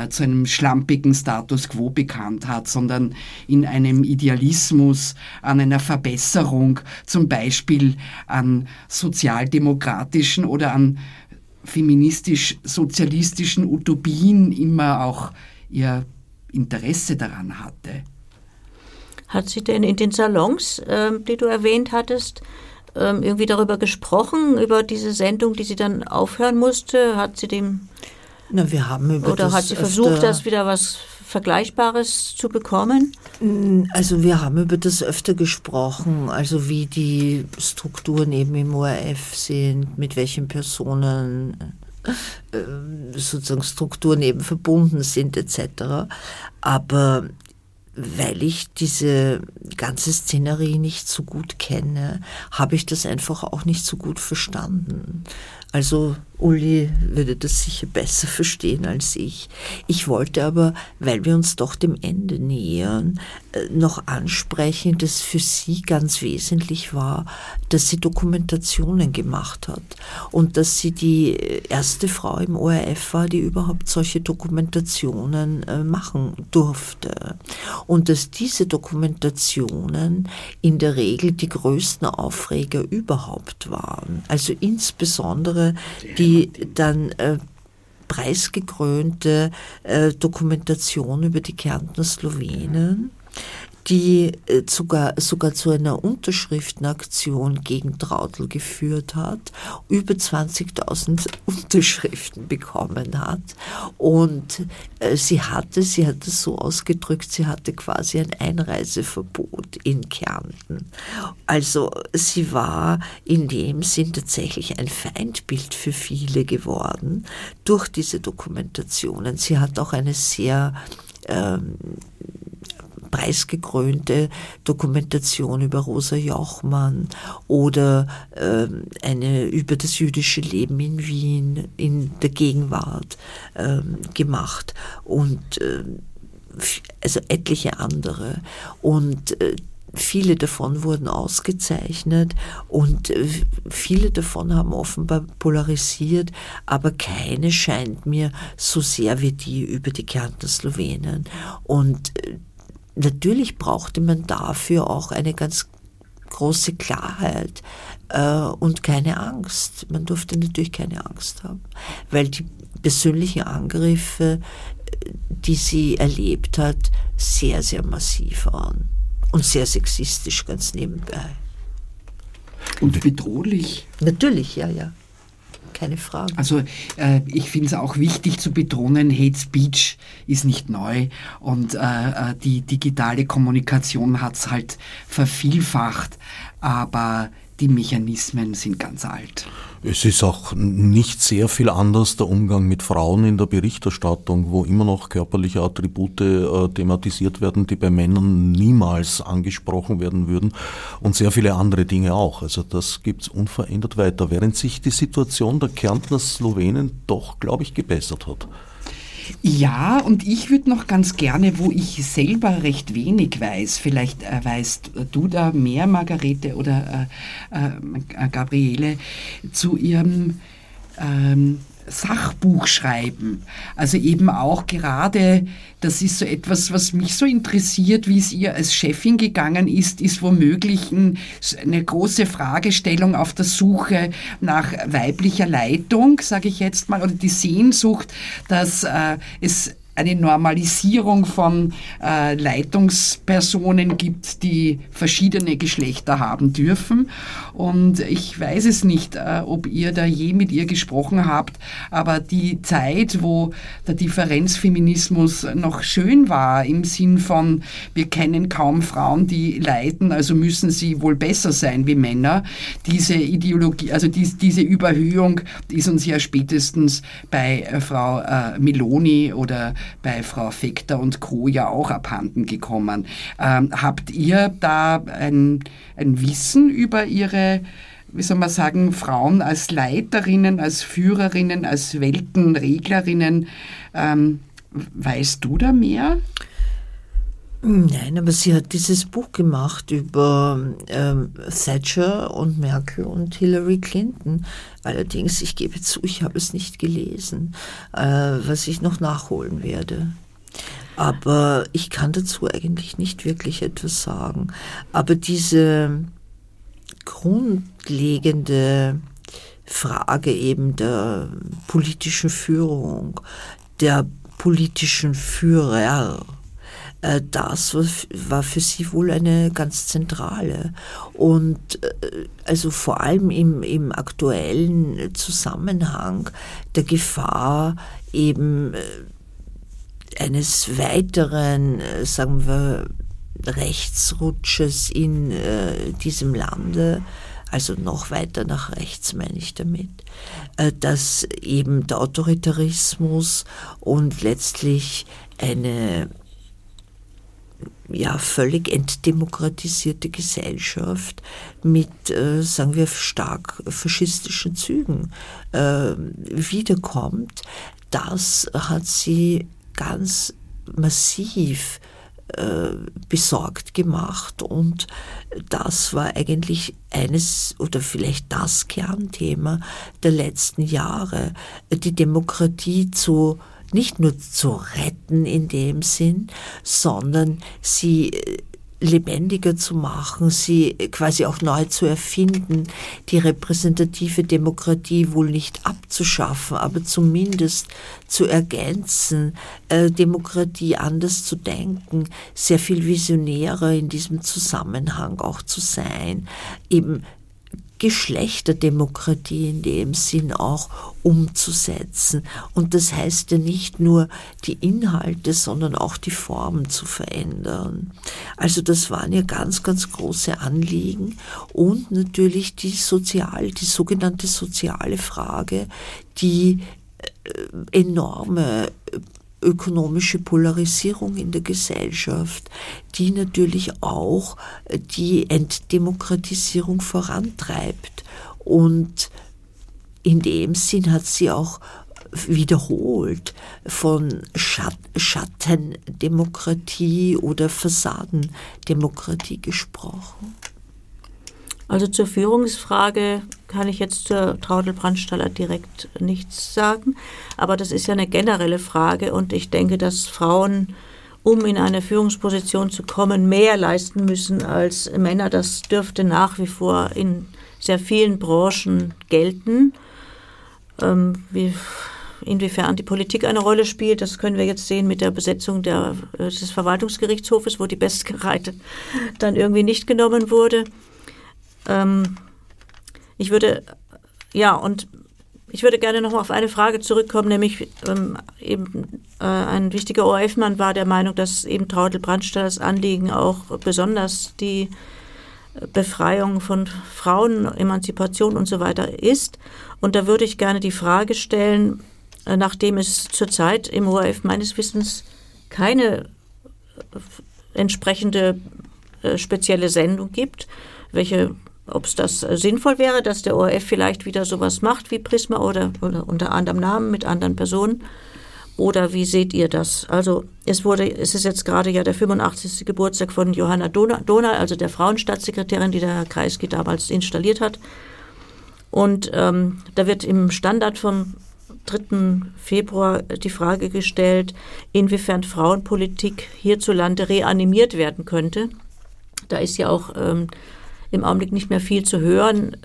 zu einem schlampigen Status quo bekannt hat, sondern in einem Idealismus an einer Verbesserung, zum Beispiel an sozialdemokratischen oder an feministisch-sozialistischen Utopien immer auch ihr Interesse daran hatte. Hat sie denn in den Salons, ähm, die du erwähnt hattest, ähm, irgendwie darüber gesprochen, über diese Sendung, die sie dann aufhören musste? Hat sie dem. Na, wir haben über Oder hat sie versucht, das wieder was Vergleichbares zu bekommen? Mm, also wir haben über das öfter gesprochen, also wie die Strukturen eben im ORF sind, mit welchen Personen äh, sozusagen Strukturen eben verbunden sind etc. Aber weil ich diese ganze Szenerie nicht so gut kenne, habe ich das einfach auch nicht so gut verstanden. Also Uli würde das sicher besser verstehen als ich. Ich wollte aber, weil wir uns doch dem Ende nähern, äh, noch ansprechen, dass für sie ganz wesentlich war, dass sie Dokumentationen gemacht hat und dass sie die erste Frau im ORF war, die überhaupt solche Dokumentationen äh, machen durfte. Und dass diese Dokumentationen in der Regel die größten Aufreger überhaupt waren. Also insbesondere die die dann äh, preisgekrönte äh, Dokumentation über die Kärntner Slowenen die äh, sogar, sogar zu einer Unterschriftenaktion gegen Trautl geführt hat, über 20.000 (laughs) Unterschriften bekommen hat. Und äh, sie hatte, sie hat es so ausgedrückt, sie hatte quasi ein Einreiseverbot in Kärnten. Also sie war in dem Sinn tatsächlich ein Feindbild für viele geworden durch diese Dokumentationen. Sie hat auch eine sehr ähm, preisgekrönte Dokumentation über Rosa Jochmann oder äh, eine über das jüdische Leben in Wien in der Gegenwart äh, gemacht und äh, also etliche andere und äh, Viele davon wurden ausgezeichnet und äh, viele davon haben offenbar polarisiert, aber keine scheint mir so sehr wie die über die Kärntner Slowenen. Und äh, natürlich brauchte man dafür auch eine ganz große Klarheit äh, und keine Angst. Man durfte natürlich keine Angst haben, weil die persönlichen Angriffe, äh, die sie erlebt hat, sehr, sehr massiv waren und sehr sexistisch ganz nebenbei. Und bedrohlich. Natürlich, ja, ja keine Frage. Also äh, ich finde es auch wichtig zu betonen, Hate Speech ist nicht neu und äh, äh die digitale Kommunikation hat es halt vervielfacht, aber die Mechanismen sind ganz alt. Es ist auch nicht sehr viel anders der Umgang mit Frauen in der Berichterstattung, wo immer noch körperliche Attribute äh, thematisiert werden, die bei Männern niemals angesprochen werden würden und sehr viele andere Dinge auch. Also das gibt es unverändert weiter, während sich die Situation der Kärntner Slowenen doch, glaube ich, gebessert hat. Ja, und ich würde noch ganz gerne, wo ich selber recht wenig weiß, vielleicht äh, weißt du da mehr, Margarete oder äh, äh, Gabriele, zu ihrem ähm, Sachbuch schreiben. Also eben auch gerade, das ist so etwas, was mich so interessiert, wie es ihr als Chefin gegangen ist, ist womöglich eine große Fragestellung auf der Suche nach weiblicher Leitung, sage ich jetzt mal, oder die Sehnsucht, dass äh, es eine Normalisierung von äh, Leitungspersonen gibt, die verschiedene Geschlechter haben dürfen. Und ich weiß es nicht, äh, ob ihr da je mit ihr gesprochen habt, aber die Zeit, wo der Differenzfeminismus noch schön war, im Sinn von, wir kennen kaum Frauen, die leiten, also müssen sie wohl besser sein wie Männer, diese Ideologie, also die, diese Überhöhung ist uns ja spätestens bei äh, Frau äh, Meloni oder bei Frau Fekter und Co. ja auch abhanden gekommen. Ähm, habt ihr da ein, ein Wissen über Ihre wie soll man sagen, Frauen als Leiterinnen, als Führerinnen, als Weltenreglerinnen. Ähm, weißt du da mehr? Nein, aber sie hat dieses Buch gemacht über ähm, Thatcher und Merkel und Hillary Clinton. Allerdings, ich gebe zu, ich habe es nicht gelesen, äh, was ich noch nachholen werde. Aber ich kann dazu eigentlich nicht wirklich etwas sagen. Aber diese grundlegende Frage eben der politischen Führung, der politischen Führer, äh, das war für sie wohl eine ganz zentrale. Und äh, also vor allem im, im aktuellen Zusammenhang der Gefahr eben äh, eines weiteren, sagen wir, Rechtsrutsches in diesem Lande, also noch weiter nach rechts meine ich damit, dass eben der Autoritarismus und letztlich eine ja völlig entdemokratisierte Gesellschaft mit, äh, sagen wir, stark faschistischen Zügen äh, wiederkommt, das hat sie ganz massiv äh, besorgt gemacht. Und das war eigentlich eines oder vielleicht das Kernthema der letzten Jahre, die Demokratie zu nicht nur zu retten in dem Sinn, sondern sie äh, lebendiger zu machen, sie quasi auch neu zu erfinden, die repräsentative Demokratie wohl nicht abzuschaffen, aber zumindest zu ergänzen, äh, Demokratie anders zu denken, sehr viel visionärer in diesem Zusammenhang auch zu sein, eben Geschlechterdemokratie in dem Sinn auch umzusetzen. Und das heißt ja nicht nur die Inhalte, sondern auch die Formen zu verändern. Also das waren ja ganz, ganz große Anliegen und natürlich die sozial, die sogenannte soziale Frage, die äh, enorme ökonomische Polarisierung in der Gesellschaft, die natürlich auch die Entdemokratisierung vorantreibt. Und in dem Sinn hat sie auch wiederholt von Schat Schattendemokratie oder Fassadendemokratie gesprochen. Also zur Führungsfrage kann ich jetzt zur Traudel-Brandstaller direkt nichts sagen, aber das ist ja eine generelle Frage und ich denke, dass Frauen, um in eine Führungsposition zu kommen, mehr leisten müssen als Männer. Das dürfte nach wie vor in sehr vielen Branchen gelten. Ähm, wie, inwiefern die Politik eine Rolle spielt, das können wir jetzt sehen mit der Besetzung der, des Verwaltungsgerichtshofes, wo die Bestgereite dann irgendwie nicht genommen wurde. Ähm, ich würde, ja, und ich würde gerne noch auf eine Frage zurückkommen, nämlich ähm, eben äh, ein wichtiger ORF-Mann war der Meinung, dass eben Traudel Brandstallers Anliegen auch besonders die Befreiung von Frauen, Emanzipation und so weiter ist. Und da würde ich gerne die Frage stellen, äh, nachdem es zurzeit im ORF meines Wissens keine äh, entsprechende äh, spezielle Sendung gibt, welche ob es das äh, sinnvoll wäre, dass der ORF vielleicht wieder sowas macht wie Prisma oder, oder unter anderem Namen mit anderen Personen. Oder wie seht ihr das? Also es wurde, es ist jetzt gerade ja der 85. Geburtstag von Johanna Donal, also der Frauenstaatssekretärin, die der Herr Kreisky damals installiert hat. Und ähm, da wird im Standard vom 3. Februar die Frage gestellt, inwiefern Frauenpolitik hierzulande reanimiert werden könnte. Da ist ja auch ähm, im Augenblick nicht mehr viel zu hören.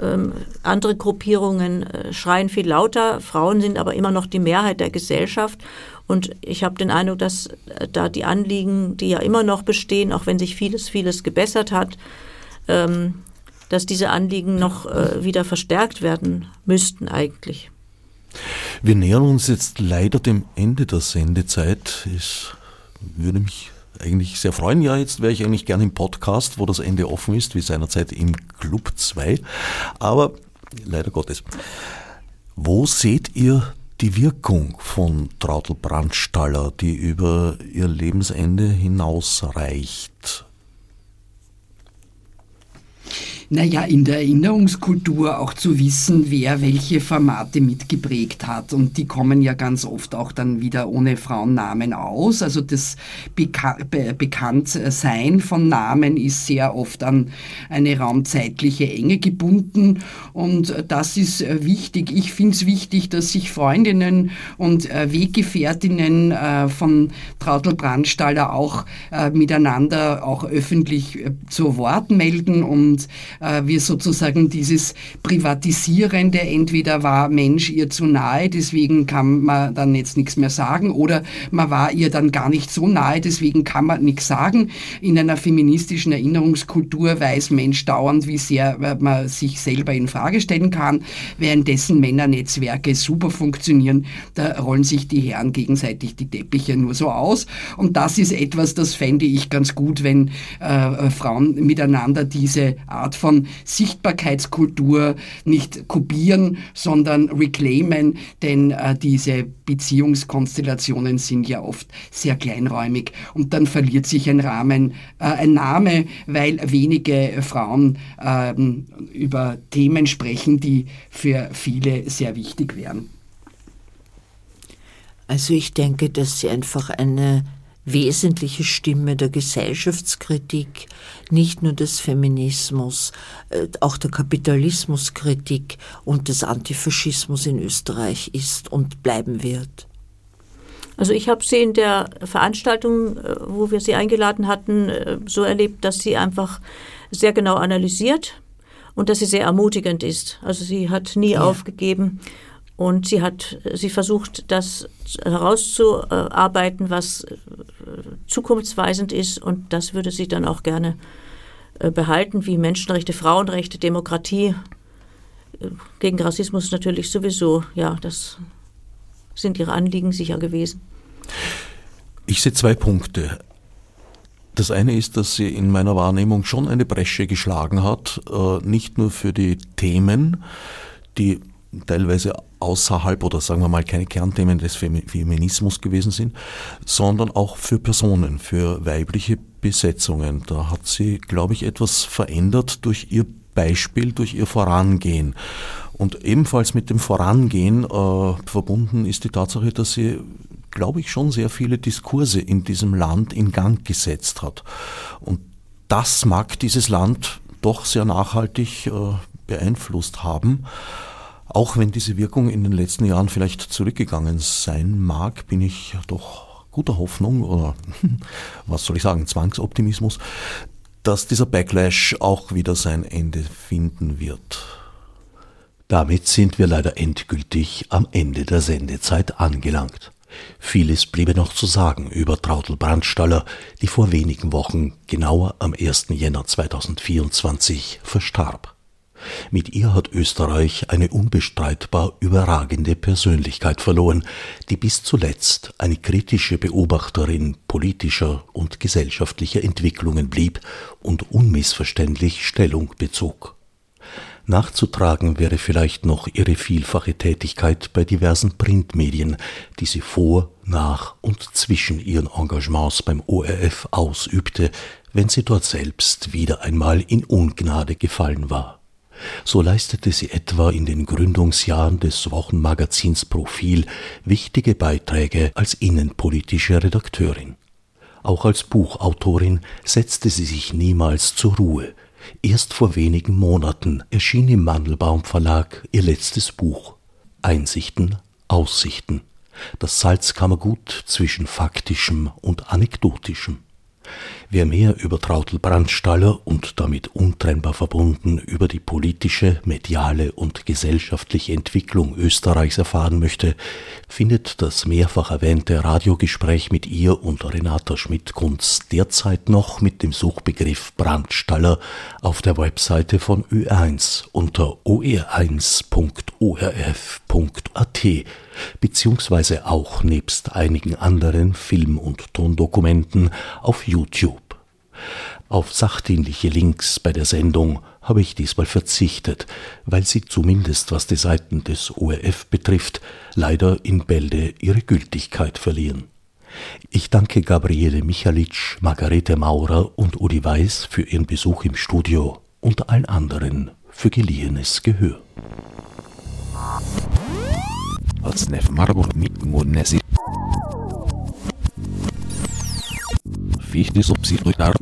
Ähm, andere Gruppierungen äh, schreien viel lauter, Frauen sind aber immer noch die Mehrheit der Gesellschaft. Und ich habe den Eindruck, dass äh, da die Anliegen, die ja immer noch bestehen, auch wenn sich vieles, vieles gebessert hat, ähm, dass diese Anliegen noch äh, wieder verstärkt werden müssten eigentlich. Wir nähern uns jetzt leider dem Ende der Sendezeit. Ich würde mich eigentlich sehr freuen. Ja, jetzt wäre ich eigentlich gerne im Podcast, wo das Ende offen ist, wie seinerzeit im Club 2. Aber leider Gottes. Wo seht ihr die Wirkung von Traudel Brandstaller, die über ihr Lebensende hinausreicht? Naja, in der Erinnerungskultur auch zu wissen, wer welche Formate mitgeprägt hat. Und die kommen ja ganz oft auch dann wieder ohne Frauennamen aus. Also das Beka Be Bekanntsein von Namen ist sehr oft an eine raumzeitliche Enge gebunden. Und das ist äh, wichtig. Ich finde es wichtig, dass sich Freundinnen und äh, Weggefährtinnen äh, von Traudel Brandstaller auch miteinander auch öffentlich zu Wort melden und wir sozusagen dieses Privatisierende, entweder war Mensch ihr zu nahe, deswegen kann man dann jetzt nichts mehr sagen, oder man war ihr dann gar nicht so nahe, deswegen kann man nichts sagen. In einer feministischen Erinnerungskultur weiß Mensch dauernd, wie sehr äh, man sich selber in Frage stellen kann, währenddessen Männernetzwerke super funktionieren, da rollen sich die Herren gegenseitig die Teppiche nur so aus. Und das ist etwas, das fände ich ganz gut, wenn äh, Frauen miteinander diese Art von Sichtbarkeitskultur nicht kopieren, sondern reclaimen, denn äh, diese Beziehungskonstellationen sind ja oft sehr kleinräumig und dann verliert sich ein Rahmen, äh, ein Name, weil wenige Frauen äh, über Themen sprechen, die für viele sehr wichtig wären. Also ich denke, dass sie einfach eine wesentliche Stimme der Gesellschaftskritik, nicht nur des Feminismus, äh, auch der Kapitalismuskritik und des Antifaschismus in Österreich ist und bleiben wird. Also ich habe sie in der Veranstaltung, äh, wo wir sie eingeladen hatten, äh, so erlebt, dass sie einfach sehr genau analysiert und dass sie sehr ermutigend ist. Also sie hat nie ja. aufgegeben und sie hat, sie versucht, das herauszuarbeiten, was äh, zukunftsweisend ist. Und das würde sie dann auch gerne äh, behalten, wie Menschenrechte, Frauenrechte, Demokratie. Äh, gegen Rassismus natürlich sowieso. Ja, das sind ihre Anliegen sicher gewesen. Ich sehe zwei Punkte. Das eine ist, dass sie in meiner Wahrnehmung schon eine Bresche geschlagen hat, nicht nur für die Themen, die teilweise außerhalb oder sagen wir mal keine Kernthemen des Feminismus gewesen sind, sondern auch für Personen, für weibliche Besetzungen. Da hat sie, glaube ich, etwas verändert durch ihr Beispiel, durch ihr Vorangehen. Und ebenfalls mit dem Vorangehen äh, verbunden ist die Tatsache, dass sie, glaube ich, schon sehr viele Diskurse in diesem Land in Gang gesetzt hat. Und das mag dieses Land doch sehr nachhaltig äh, beeinflusst haben. Auch wenn diese Wirkung in den letzten Jahren vielleicht zurückgegangen sein mag, bin ich doch guter Hoffnung oder (laughs) was soll ich sagen, Zwangsoptimismus, dass dieser Backlash auch wieder sein Ende finden wird. Damit sind wir leider endgültig am Ende der Sendezeit angelangt. Vieles bliebe noch zu sagen über Traudel Brandstaller, die vor wenigen Wochen, genauer am 1. Jänner 2024, verstarb. Mit ihr hat Österreich eine unbestreitbar überragende Persönlichkeit verloren, die bis zuletzt eine kritische Beobachterin politischer und gesellschaftlicher Entwicklungen blieb und unmissverständlich Stellung bezog. Nachzutragen wäre vielleicht noch ihre vielfache Tätigkeit bei diversen Printmedien, die sie vor, nach und zwischen ihren Engagements beim ORF ausübte, wenn sie dort selbst wieder einmal in Ungnade gefallen war. So leistete sie etwa in den Gründungsjahren des Wochenmagazins Profil wichtige Beiträge als innenpolitische Redakteurin. Auch als Buchautorin setzte sie sich niemals zur Ruhe. Erst vor wenigen Monaten erschien im Mandelbaum Verlag ihr letztes Buch Einsichten, Aussichten, das Salzkammergut zwischen faktischem und anekdotischem. Wer mehr über Trautel Brandstaller und damit untrennbar verbunden über die politische, mediale und gesellschaftliche Entwicklung Österreichs erfahren möchte, findet das mehrfach erwähnte Radiogespräch mit ihr und Renata Schmidt-Kunz derzeit noch mit dem Suchbegriff Brandstaller auf der Webseite von Ö1 unter oer1.orf.at beziehungsweise auch nebst einigen anderen Film- und Tondokumenten auf YouTube. Auf sachdienliche Links bei der Sendung habe ich diesmal verzichtet, weil sie zumindest was die Seiten des ORF betrifft, leider in Bälde ihre Gültigkeit verlieren. Ich danke Gabriele Michalitsch, Margarete Maurer und Udi Weiß für ihren Besuch im Studio und allen anderen für geliehenes Gehör. Als Marburg mit Monesi. Fichtes obsidruitar.